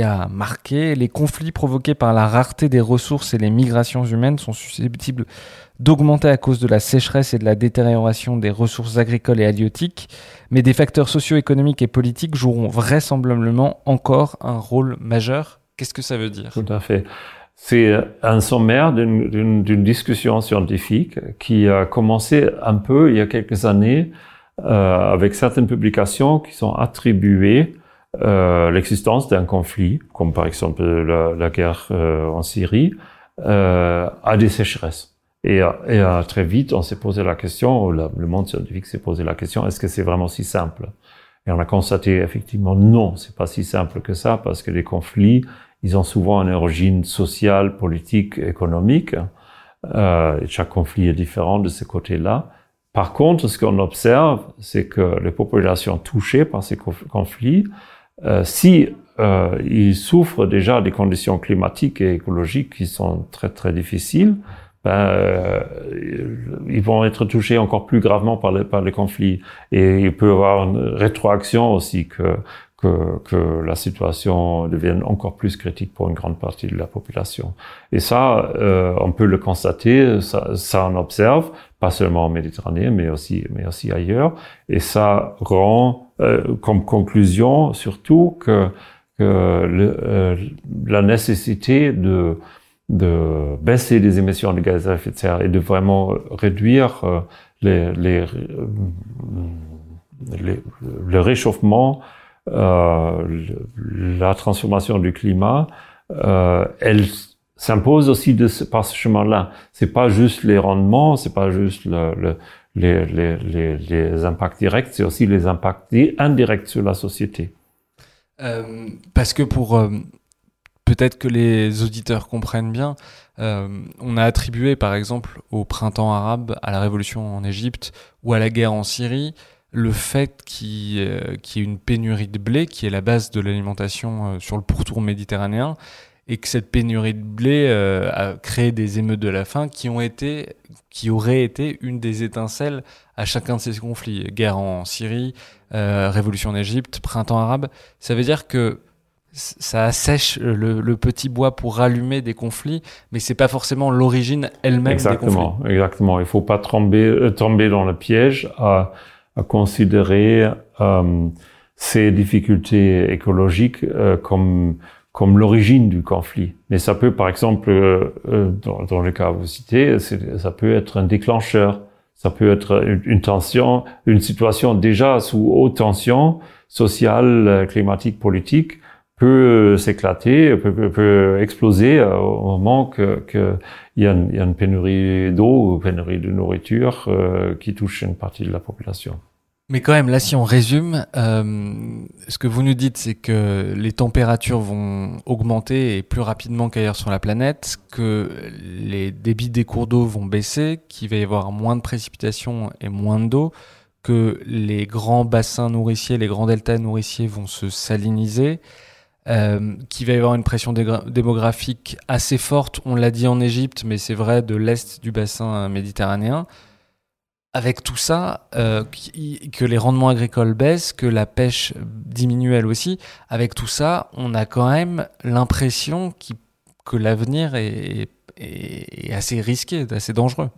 C: y a marqué les conflits provoqués par la rareté des ressources et les migrations humaines sont susceptibles d'augmenter à cause de la sécheresse et de la détérioration des ressources agricoles et halieutiques, mais des facteurs socio-économiques et politiques joueront vraisemblablement encore un rôle majeur. Qu'est-ce que ça veut dire?
B: Tout à fait. C'est un sommaire d'une discussion scientifique qui a commencé un peu il y a quelques années euh, avec certaines publications qui sont attribuées l'existence d'un conflit, comme par exemple la, la guerre euh, en Syrie, euh, à des sécheresses. Et, et très vite, on s'est posé la question, le monde scientifique s'est posé la question, est-ce que c'est vraiment si simple? Et on a constaté effectivement non, c'est pas si simple que ça, parce que les conflits, ils ont souvent une origine sociale, politique, économique. Euh, chaque conflit est différent de ce côté-là. Par contre, ce qu'on observe, c'est que les populations touchées par ces conflits, euh, si euh, ils souffrent déjà des conditions climatiques et écologiques qui sont très très difficiles, ben, euh, ils vont être touchés encore plus gravement par les, par les conflits. Et il peut y avoir une rétroaction aussi que, que, que, la situation devienne encore plus critique pour une grande partie de la population. Et ça, euh, on peut le constater, ça, ça on observe, pas seulement en Méditerranée, mais aussi, mais aussi ailleurs. Et ça rend euh, comme conclusion surtout que, que le, euh, la nécessité de de baisser les émissions de gaz à effet de serre et de vraiment réduire euh, les, les, les, le réchauffement, euh, la transformation du climat, euh, elle s'impose aussi par ce chemin-là. C'est pas juste les rendements, c'est pas juste le, le, les, impacts directs, c'est aussi les impacts indirects sur la société.
C: Euh, parce que pour euh, peut-être que les auditeurs comprennent bien. Euh, on a attribué, par exemple, au printemps arabe, à la révolution en Égypte ou à la guerre en Syrie, le fait qu'il y ait une pénurie de blé, qui est la base de l'alimentation euh, sur le pourtour méditerranéen, et que cette pénurie de blé euh, a créé des émeutes de la faim qui ont été, qui auraient été une des étincelles à chacun de ces conflits. Guerre en Syrie, révolution en Égypte, printemps arabe. Ça veut dire que ça assèche le, petit bois pour rallumer des conflits, mais c'est pas forcément l'origine elle-même
B: conflits. Exactement, Il faut pas tomber, euh, tomber dans le piège considérer euh, ces difficultés écologiques euh, comme comme l'origine du conflit. Mais ça peut, par exemple, euh, euh, dans, dans, le cas que vous citez, ça peut être un déclencheur. Ça peut être une, une tension, une situation déjà sous haute tension sociale, climatique, politique, peut s'éclater, peut, exploser euh, au moment qu'il que une, y a une pénurie d'eau ou pénurie de nourriture euh, qui touche une partie de la population.
C: Mais quand même, là, si on résume, euh, ce que vous nous dites, c'est que les températures vont augmenter et plus rapidement qu'ailleurs sur la planète, que les débits des cours d'eau vont baisser, qu'il va y avoir moins de précipitations et moins d'eau, que les grands bassins nourriciers, les grands deltas nourriciers vont se saliniser, euh, qu'il va y avoir une pression démographique assez forte, on l'a dit en Égypte, mais c'est vrai de l'est du bassin méditerranéen. Avec tout ça, euh, que les rendements agricoles baissent, que la pêche diminue elle aussi, avec tout ça, on a quand même l'impression que l'avenir est, assez risqué, assez dangereux.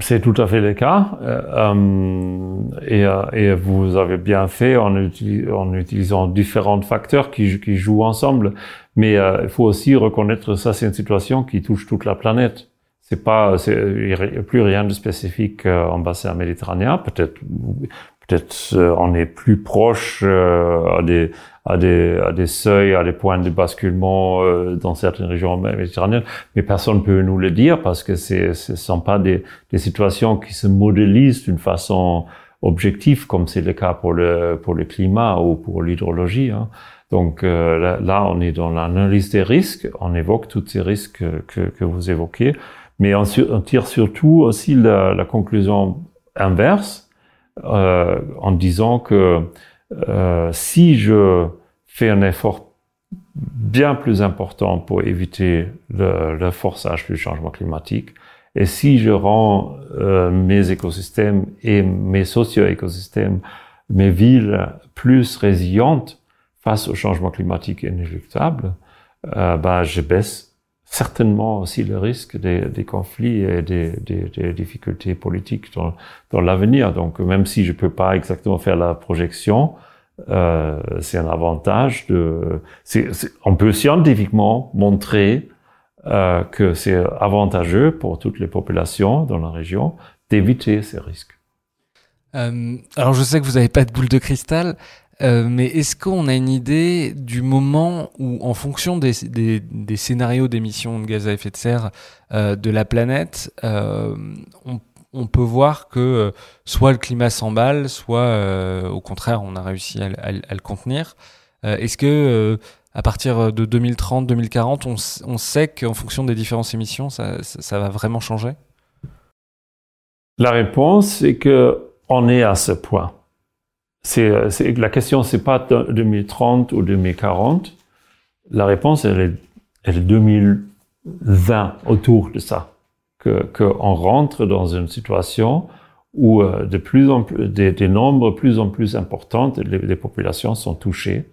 B: C'est tout à fait le cas. Euh, euh, et, euh, et, vous avez bien fait en, utilisant différents facteurs qui, qui, jouent ensemble. Mais il faut aussi reconnaître ça, c'est une situation qui touche toute la planète. C'est pas, plus rien de spécifique en bassin méditerranéen. Peut-être, peut-être on est plus proche à des à des, à des seuils, à des points de basculement euh, dans certaines régions méditerranéennes, mais personne ne peut nous le dire parce que ce ne sont pas des, des situations qui se modélisent d'une façon objective, comme c'est le cas pour le, pour le climat ou pour l'hydrologie. Hein. Donc euh, là, on est dans l'analyse des risques, on évoque tous ces risques que, que vous évoquez, mais on, on tire surtout aussi la, la conclusion inverse euh, en disant que euh, si je fais un effort bien plus important pour éviter le, le forçage du changement climatique, et si je rends euh, mes écosystèmes et mes socio-écosystèmes, mes villes plus résilientes face au changement climatique inéluctable, bah, je baisse certainement aussi le risque des, des conflits et des, des, des, difficultés politiques dans, dans l'avenir. Donc, même si je peux pas exactement faire la projection, euh, c'est un avantage de. on peut scientifiquement montrer euh, que c'est avantageux pour toutes les populations dans la région d'éviter ces risques.
C: Euh, alors je sais que vous n'avez pas de boule de cristal, euh, mais est-ce qu'on a une idée du moment où, en fonction des, des, des scénarios d'émissions de gaz à effet de serre euh, de la planète, euh, on on peut voir que euh, soit le climat s'emballe, soit euh, au contraire on a réussi à, le contenir. Est-ce que À partir de 2030, 2040, on, on sait qu'en fonction des différentes émissions, ça, ça, va vraiment changer?
B: La réponse, c'est que on est à ce point. C'est, la question, c'est pas 2030 ou 2040. La réponse, elle est, elle est 2020, autour de ça. Que, qu'on rentre dans une situation où euh, de plus en plus, des, des nombres plus en plus importants des populations sont touchées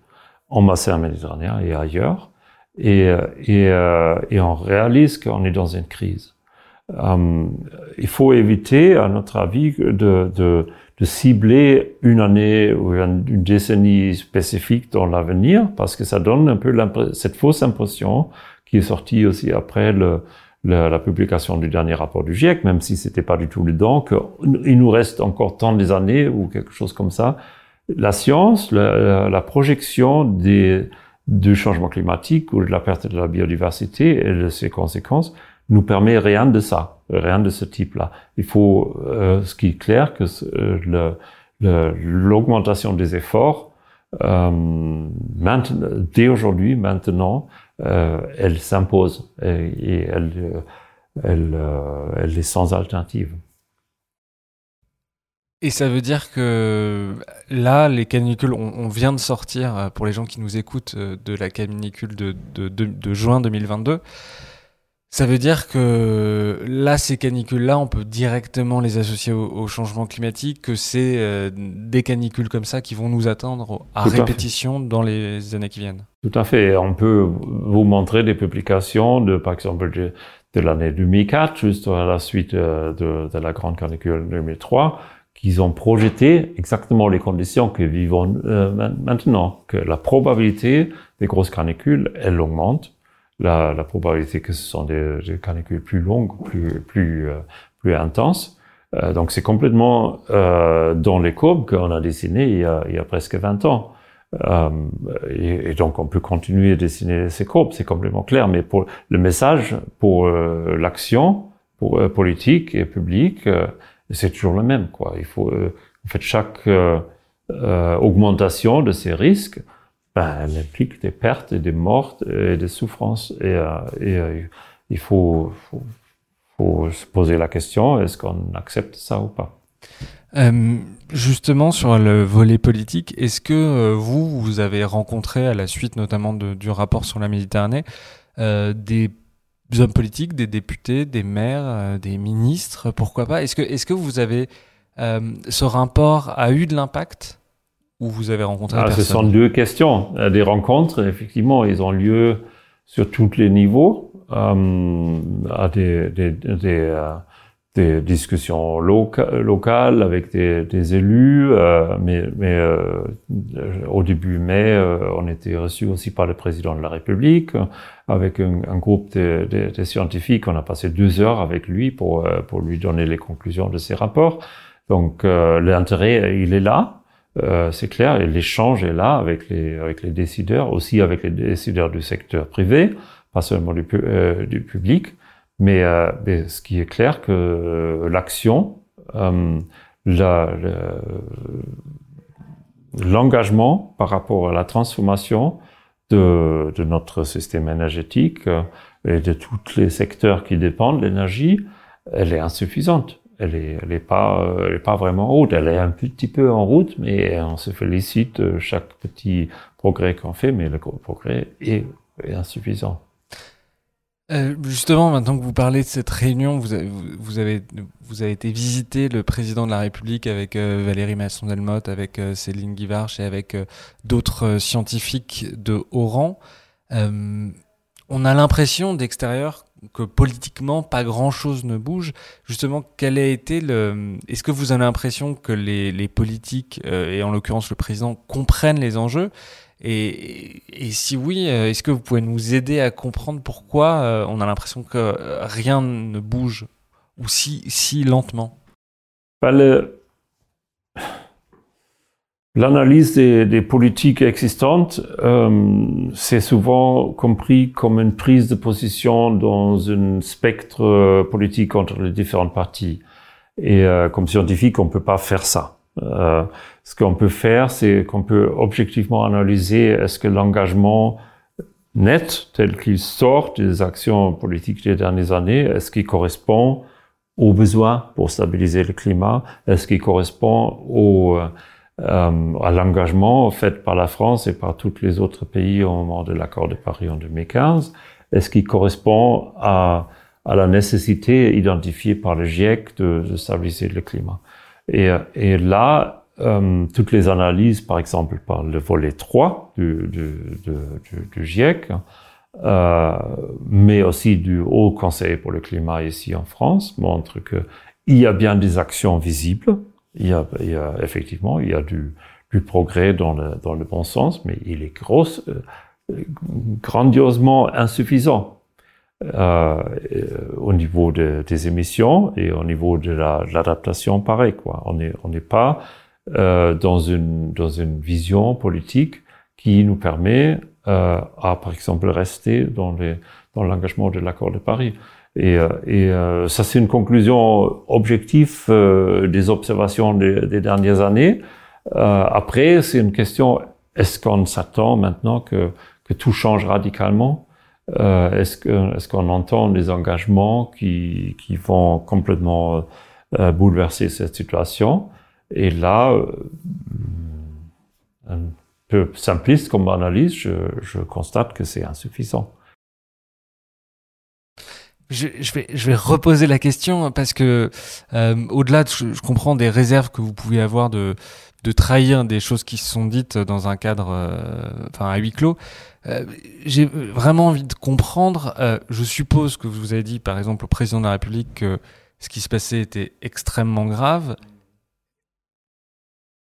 B: en bassin méditerranéen et ailleurs. Et, euh, et, euh, et on réalise qu'on est dans une crise. Il faut éviter, à notre avis, de, de, de cibler une année ou une, décennie spécifique dans l'avenir, parce que ça donne un peu cette fausse impression qui est sortie aussi après la, publication du dernier rapport du GIEC, même si c'était pas du tout le dedans, qu'il nous reste encore tant des années ou quelque chose comme ça. La science, la, la projection des, du changement climatique ou de la perte de la biodiversité et de ses conséquences nous permet rien de ça, rien de ce type-là. Il faut, euh, ce qui est clair, que euh, l'augmentation des efforts, euh, dès aujourd'hui, maintenant, elle s'impose et, elle, elle, est sans alternative.
C: Et ça veut dire que là, les canicules, on, vient de sortir, pour les gens qui nous écoutent, de la canicule de, de juin 2022. Ça veut dire que là, ces canicules-là, on peut directement les associer au, changement climatique, que c'est euh, des canicules comme ça qui vont nous attendre à répétition dans les années qui viennent.
B: Tout à fait. On peut vous montrer des publications de, par exemple, de, de l'année 2004, juste à la suite euh, de, de la grande canicule 2003, qu'ils ont projeté exactement les conditions que vivons euh, maintenant, que la probabilité des grosses canicules, elle augmente la, la, probabilité que ce sont des, des canicules plus longues, plus, plus, euh, plus intenses. Euh, donc c'est complètement euh, dans les courbes qu'on a dessinées il y a, il y a presque 20 ans. Euh, et, et, donc on peut continuer à dessiner ces courbes, c'est complètement clair. Mais pour le message, pour euh, l'action, pour politique et publique, c'est toujours le même. Quoi. Il faut en fait chaque augmentation de ces risques ben, elle implique des pertes et des morts et des souffrances. Et, euh, et euh, il faut, faut, faut, se poser la question, est-ce qu'on accepte ça ou pas?
C: Euh, Justement, sur le volet politique, est-ce que euh, vous, vous avez rencontré, à la suite notamment du rapport sur la Méditerranée, euh, des hommes politiques, des députés, des maires, des ministres, pourquoi pas? Est-ce que, est -ce que vous avez... ce rapport a eu de l'impact? Où vous avez rencontré
B: ah, Ce sont deux questions. Euh, des rencontres, effectivement, ils ont lieu sur tous les niveaux, euh, à des, des, des, euh, des discussions loca locales avec des, des élus, euh, mais, mais euh, au début mai, on était reçu aussi par le président de la République, avec un, un groupe de, de, de, scientifiques. On a passé deux heures avec lui pour, pour lui donner les conclusions de ses rapports. Donc l'intérêt, il est là. Euh, c'est clair, l'échange est là avec les, avec les décideurs, aussi avec les décideurs du secteur privé, pas seulement du, euh, du public, mais, euh, mais, ce qui est clair que l'action, l'engagement par rapport à la transformation de, de notre système énergétique et de tous les secteurs qui dépendent de l'énergie, elle est insuffisante elle est, elle est pas, euh, elle est pas vraiment haute. Elle est un petit peu en route, mais on se félicite euh, chaque petit progrès qu'on fait, mais le progrès est, insuffisant.
C: Euh, justement, maintenant que vous parlez de cette réunion, vous avez, été visiter le président de la République avec Valérie Masson-Delmotte, avec Céline Guivarch et avec d'autres scientifiques de haut rang. on a l'impression d'extérieur que politiquement pas grand chose ne bouge. Justement, quel a été le Est-ce que vous avez l'impression que les, les politiques euh, et en l'occurrence le président comprennent les enjeux? Et, et, si oui, euh, est-ce que vous pouvez nous aider à comprendre pourquoi euh, on a l'impression que rien ne bouge? Ou si si lentement?
B: Bah, le L'analyse des, politiques existantes, euh, c'est souvent compris comme une prise de position dans un spectre euh, politique entre les différentes parties. Et euh, comme scientifique, on ne peut pas faire ça. Ce qu'on peut faire, c'est qu'on peut objectivement analyser est-ce que l'engagement net tel qu'il sort des actions politiques des dernières années, est-ce qu'il correspond aux besoins pour stabiliser le climat Est-ce qu'il correspond au, euh, à l'engagement fait par la France et par tous les autres pays au moment de l'accord de Paris en 2015 Est-ce qu'il correspond à, à, la nécessité identifiée par le GIEC de, de stabiliser le climat? Et, et là, euh, toutes les analyses, par exemple par le volet 3 du, du, du, du GIEC, euh, mais aussi du Haut Conseil pour le climat ici en France, montrent qu'il y a bien des actions visibles. Il y a, il y a effectivement, il y a du, du progrès dans le, dans le, bon sens, mais il est gros, euh, grandiosement insuffisant. Euh, au niveau de, des émissions et au niveau de l'adaptation, la, pareil. Quoi. On n'est on n'est pas euh, dans, une, dans une vision politique qui nous permet euh, à, par exemple, rester dans, les, dans l'engagement de l'accord de Paris. Et, euh, et euh, ça, c'est une conclusion objective euh, des observations des, des dernières années. après, c'est une question, est-ce qu'on s'attend maintenant que, que tout change radicalement? Est-ce que, est-ce qu'on entend des engagements qui, qui vont complètement bouleverser cette situation? Et là, peu simpliste comme analyse, je, je constate que c'est insuffisant.
C: Je, je, vais, je vais reposer la question parce que euh, au-delà, de, je, comprends des réserves que vous pouvez avoir de, de trahir des choses qui se sont dites dans un cadre, euh, enfin à huis clos. Euh, J'ai vraiment envie de comprendre. Euh, je suppose que vous avez dit, par exemple, au président de la République que ce qui se passait était extrêmement grave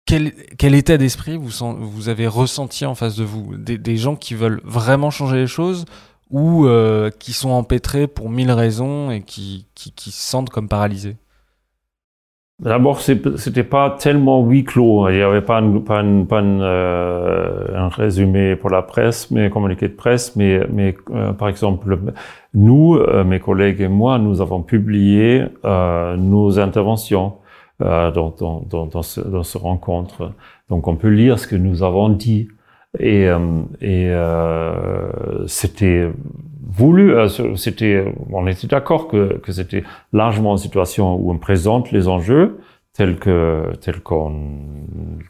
C: quel, quel état d'esprit vous, vous avez ressenti en face de vous? Des, des, gens qui veulent vraiment changer les choses ou euh, qui sont empêtrés pour mille raisons et qui, qui, se sentent comme paralysés
B: D'abord, c'était pas tellement huis clos. Il n'y avait pas, un, pas, une, pas euh, un résumé pour la presse, mais un communiqué de presse. Mais, mais euh, par exemple, nous, mes collègues et moi, nous avons publié nos interventions dans, dans, dans ce rencontre. Donc on peut lire ce que nous avons dit. Et, euh, et euh, c'était voulu, euh, c'était, on était d'accord que, que c'était largement une situation où on présente les enjeux tels que tels qu'on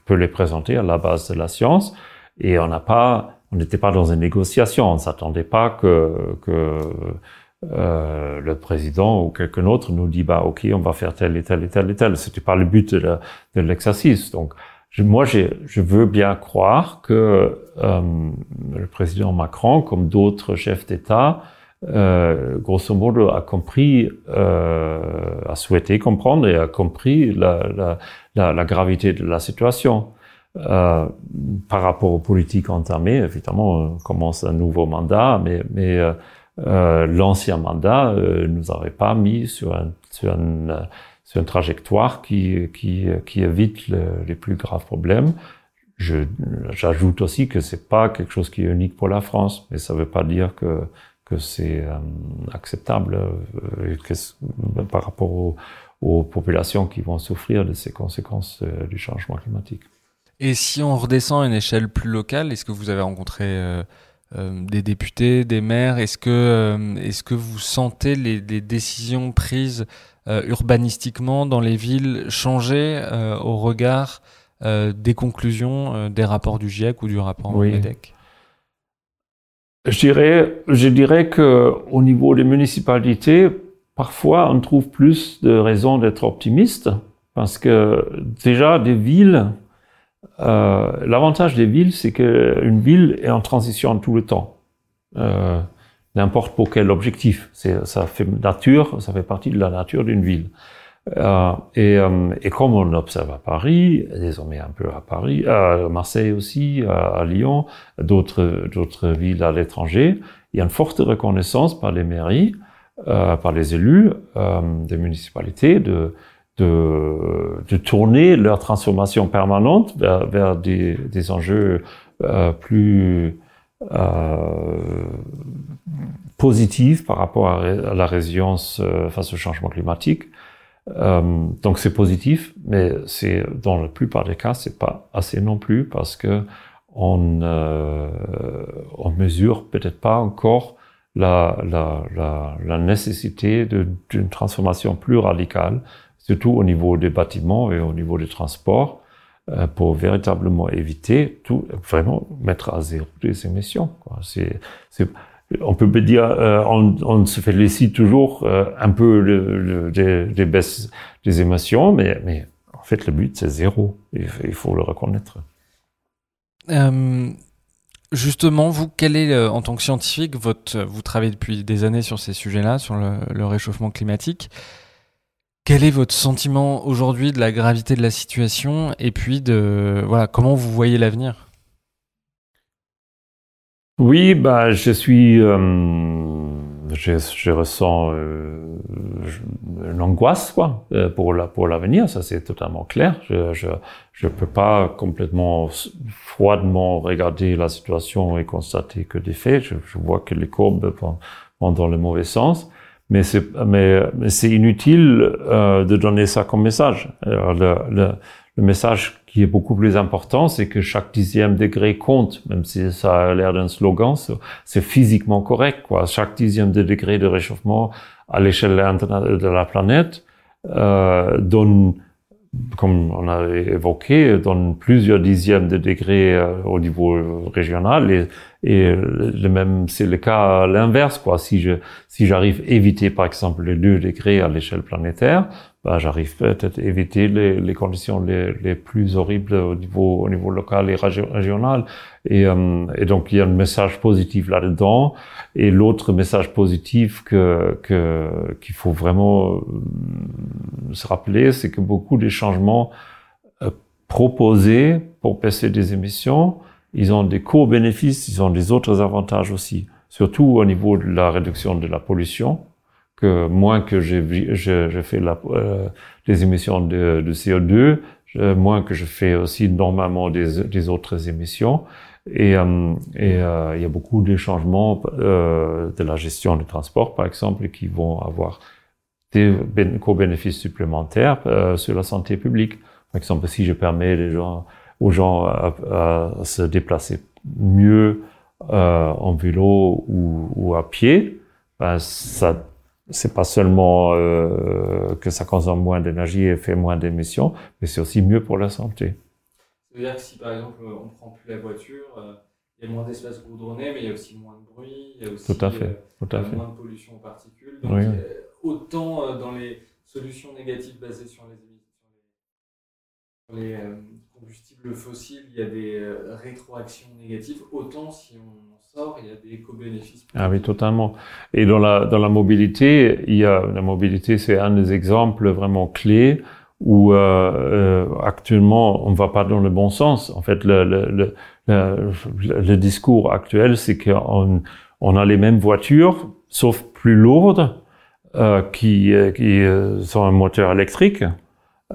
B: peut les présenter à la base de la science, et on n'a pas, on n'était pas dans une négociation, on s'attendait pas que, que euh, le président ou quelqu'un d'autre nous dit bah ok on va faire tel et tel et tel et tel. C'était pas le but de l'exercice. Donc je, moi je veux bien croire que euh, le président Macron comme d'autres chefs d'État euh, grosso modo a compris euh, a souhaité comprendre et a compris la, la, la, la gravité de la situation. Euh, par rapport aux politiques entamées évidemment on commence un nouveau mandat mais mais euh, euh, l'ancien mandat euh, nous aurait pas mis sur, un, sur, une, sur une trajectoire qui, évite le, les plus graves problèmes. J'ajoute aussi que c'est pas quelque chose qui est unique pour la France, mais ça veut pas dire que, c'est euh, acceptable euh, par rapport aux, populations qui vont souffrir de ces conséquences euh, du changement climatique.
C: Et si on redescend à une échelle plus locale, est-ce que vous avez rencontré des députés, des maires? Est-ce que, vous sentez les, décisions prises urbanistiquement dans les villes changer euh, au regard euh, des conclusions des rapports du GIEC ou du rapport oui. MEDEC
B: je dirais, je dirais que au niveau des municipalités, parfois on trouve plus de raisons d'être optimiste parce que déjà des villes euh, L'avantage des villes, c'est qu'une ville est en transition tout le temps. Euh, N'importe pour quel objectif. Ça fait nature, ça fait partie de la nature d'une ville. Euh, et, euh, et, comme on observe à Paris, désormais un peu à Paris, à Marseille aussi, à, à Lyon, d'autres d'autres villes à l'étranger, il y a une forte reconnaissance par les mairies, euh, par les élus euh, des municipalités de de, de tourner leur transformation permanente vers, vers des, des enjeux euh, plus euh, positifs par rapport à, la résilience euh, face au changement climatique. Euh, donc c'est positif, mais c'est dans la plupart des cas c'est pas assez non plus parce que on, euh, on mesure peut-être pas encore la, la, la, nécessité d'une transformation plus radicale, surtout au niveau des bâtiments et au niveau des transports, pour véritablement éviter tout, vraiment mettre à zéro les émissions. On peut dire, euh, on, se félicite toujours euh, un peu des, baisses des émissions, mais, en fait, le but, c'est zéro. Il, faut le reconnaître.
C: Euh, justement, vous, quel est, en tant que scientifique, votre, vous travaillez depuis des années sur ces sujets-là, sur le, réchauffement climatique. Quel est votre sentiment aujourd'hui de la gravité de la situation et puis de voilà comment vous voyez l'avenir?
B: Oui, bah, je suis, euh, je, ressens euh, une angoisse quoi euh, pour la pour l'avenir. Ça c'est totalement clair. Je, je peux pas complètement froidement regarder la situation et constater que des faits. Je, vois que les courbes vont dans le mauvais sens. Mais c'est mais, c'est inutile euh, de donner ça comme message. Le, le, le message qui est beaucoup plus important, c'est que chaque dixième degré compte, même si ça a l'air d'un slogan, c'est physiquement correct. Quoi. Chaque dixième de degré de réchauffement à l'échelle de la planète euh, donne, comme on a évoqué, donne plusieurs dixièmes de degrés euh, au niveau régional et, le même c'est le cas à l'inverse quoi. Si je si j'arrive à éviter par exemple les deux degrés à l'échelle planétaire, bah, j'arrive peut-être à éviter les, les conditions les, les, plus horribles au niveau, au niveau local et régional. Et, euh, et donc, il y a un message positif là-dedans. Et l'autre message positif que qu'il faut vraiment euh, se rappeler, c'est que beaucoup des changements euh, proposés pour baisser des émissions, ils ont des co-bénéfices, ils ont des autres avantages aussi, surtout au niveau de la réduction de la pollution moins que j'ai je, je fais la, euh, des émissions de, de CO2, je, moins que je fais aussi normalement des, autres émissions. Et, euh, euh, il y a beaucoup de changements euh, de la gestion du transport, par exemple, qui vont avoir des co-bénéfices supplémentaires euh, sur la santé publique. Par exemple, si je permets aux gens à, se déplacer mieux euh, en vélo ou, ou à pied, ben, ça c'est pas seulement euh, que ça consomme moins d'énergie et fait moins d'émissions, mais c'est aussi mieux pour la santé.
C: Ça veut dire que si par exemple on prend plus la voiture, euh, il y a moins d'espace goudronné, mais il y a aussi moins de bruit, il y a aussi
B: tout à fait,
C: euh,
B: tout à fait.
C: moins de pollution aux particules. Donc, oui. autant dans les solutions négatives basées sur les émissions, sur les, sur les combustibles fossiles, il y a des rétroactions négatives, autant si on sort, il y a des éco-bénéfices.
B: Ah oui, totalement. Et dans la, dans la mobilité, il y a, la mobilité, c'est un des exemples vraiment clés où euh, euh, actuellement, on ne va pas dans le bon sens. En fait, le, le, le, le discours actuel, c'est qu'on on a les mêmes voitures, sauf plus lourdes, euh, qui, qui sont un moteur électrique,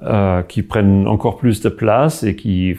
B: euh, qui prennent encore plus de place et qui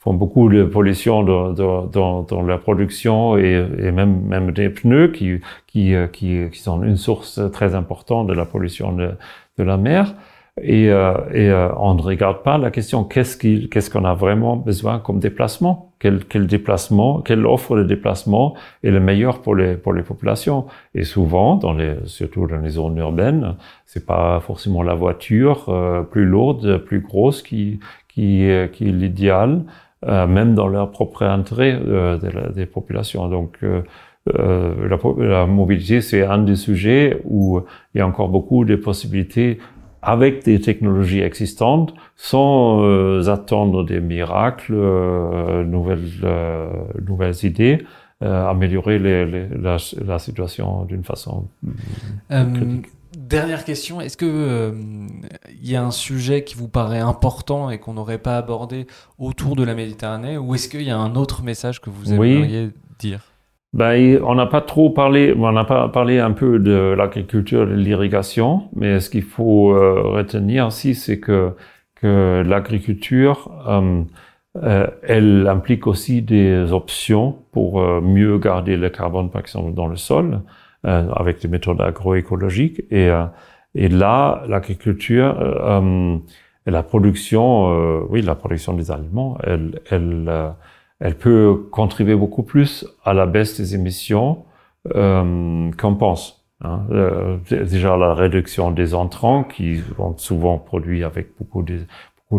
B: font beaucoup de pollution dans, dans, dans, la production et, et, même, même des pneus qui, qui, euh, qui, qui, sont une source très importante de la pollution de, de la mer. Et, euh, et euh, on ne regarde pas la question qu'est-ce qu'on qu'est-ce qu'on a vraiment besoin comme déplacement? Quel, quel déplacement, quelle offre de déplacement est le meilleur pour les pour les populations? Et souvent, dans les surtout dans les zones urbaines, c'est pas forcément la voiture euh, plus lourde, plus grosse qui qui, qui est l'idéal. Euh, même dans leur propre intérêt euh, des populations. Donc, euh, la, la, mobilité, c'est un des sujets où il y a encore beaucoup de possibilités avec des technologies existantes, sans euh, attendre des miracles, euh, nouvelles, euh, nouvelles idées, améliorer les, les, la, la, situation d'une façon critique.
C: Dernière question, est-ce que euh, il y a un sujet qui vous paraît important et qu'on n'aurait pas abordé autour de la Méditerranée, ou est-ce qu'il y a un autre message que vous aimeriez oui. dire?
B: Ben, on n'a pas trop parlé, on n'a pas parlé un peu de l'agriculture et de l'irrigation, mais ce qu'il faut euh, retenir aussi, c'est que, que l'agriculture, euh, euh, elle implique aussi des options pour euh, mieux garder le carbone, par exemple, dans le sol. Euh, avec des méthodes agroécologiques. Et, euh, et là, l'agriculture euh, et la production, oui, la production des aliments, elle, elle, elle peut contribuer beaucoup plus à la baisse des émissions euh, qu'on pense. Hein. Euh, déjà la réduction des entrants qui sont souvent produits avec beaucoup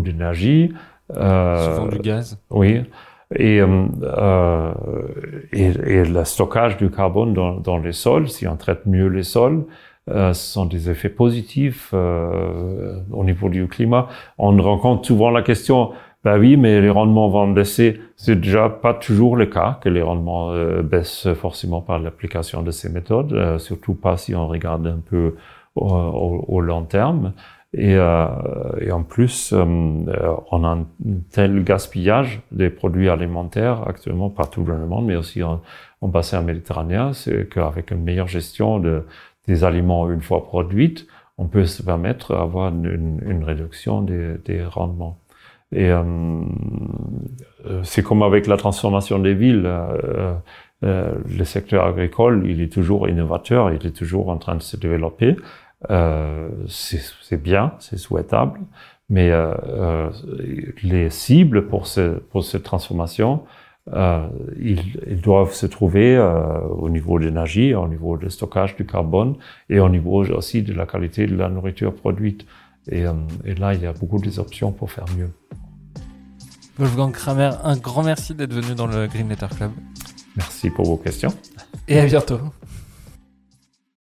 B: d'énergie.
C: Euh, souvent du gaz.
B: Oui. Et, euh, euh, et, et, le stockage du carbone dans, dans, les sols, si on traite mieux les sols, euh, ce sont des effets positifs euh, au niveau du climat. On rencontre souvent la question, ben oui, mais les rendements vont baisser. C'est déjà pas toujours le cas que les rendements euh, baissent forcément par l'application de ces méthodes, euh, surtout pas si on regarde un peu au, au long terme. Et, euh, et, en plus, euh, on a un tel gaspillage des produits alimentaires actuellement partout dans le monde, mais aussi en, en bassin méditerranéen, c'est qu'avec une meilleure gestion de, des aliments une fois produits, on peut se permettre d'avoir une, une, réduction des, des rendements. Et euh, euh, c'est comme avec la transformation des villes. Euh, euh, le secteur agricole, il est toujours innovateur, il est toujours en train de se développer. Euh, c'est bien, c'est souhaitable, mais euh, euh, les cibles pour, ce, pour cette transformation, euh, ils, ils, doivent se trouver au niveau de l'énergie, au niveau du stockage du carbone et au niveau aussi de la qualité de la nourriture produite. Et, et là, il y a beaucoup d'options pour faire mieux.
C: Wolfgang Kramer, un grand merci d'être venu dans le Green Letter Club.
B: Merci pour vos questions.
C: Et à bientôt.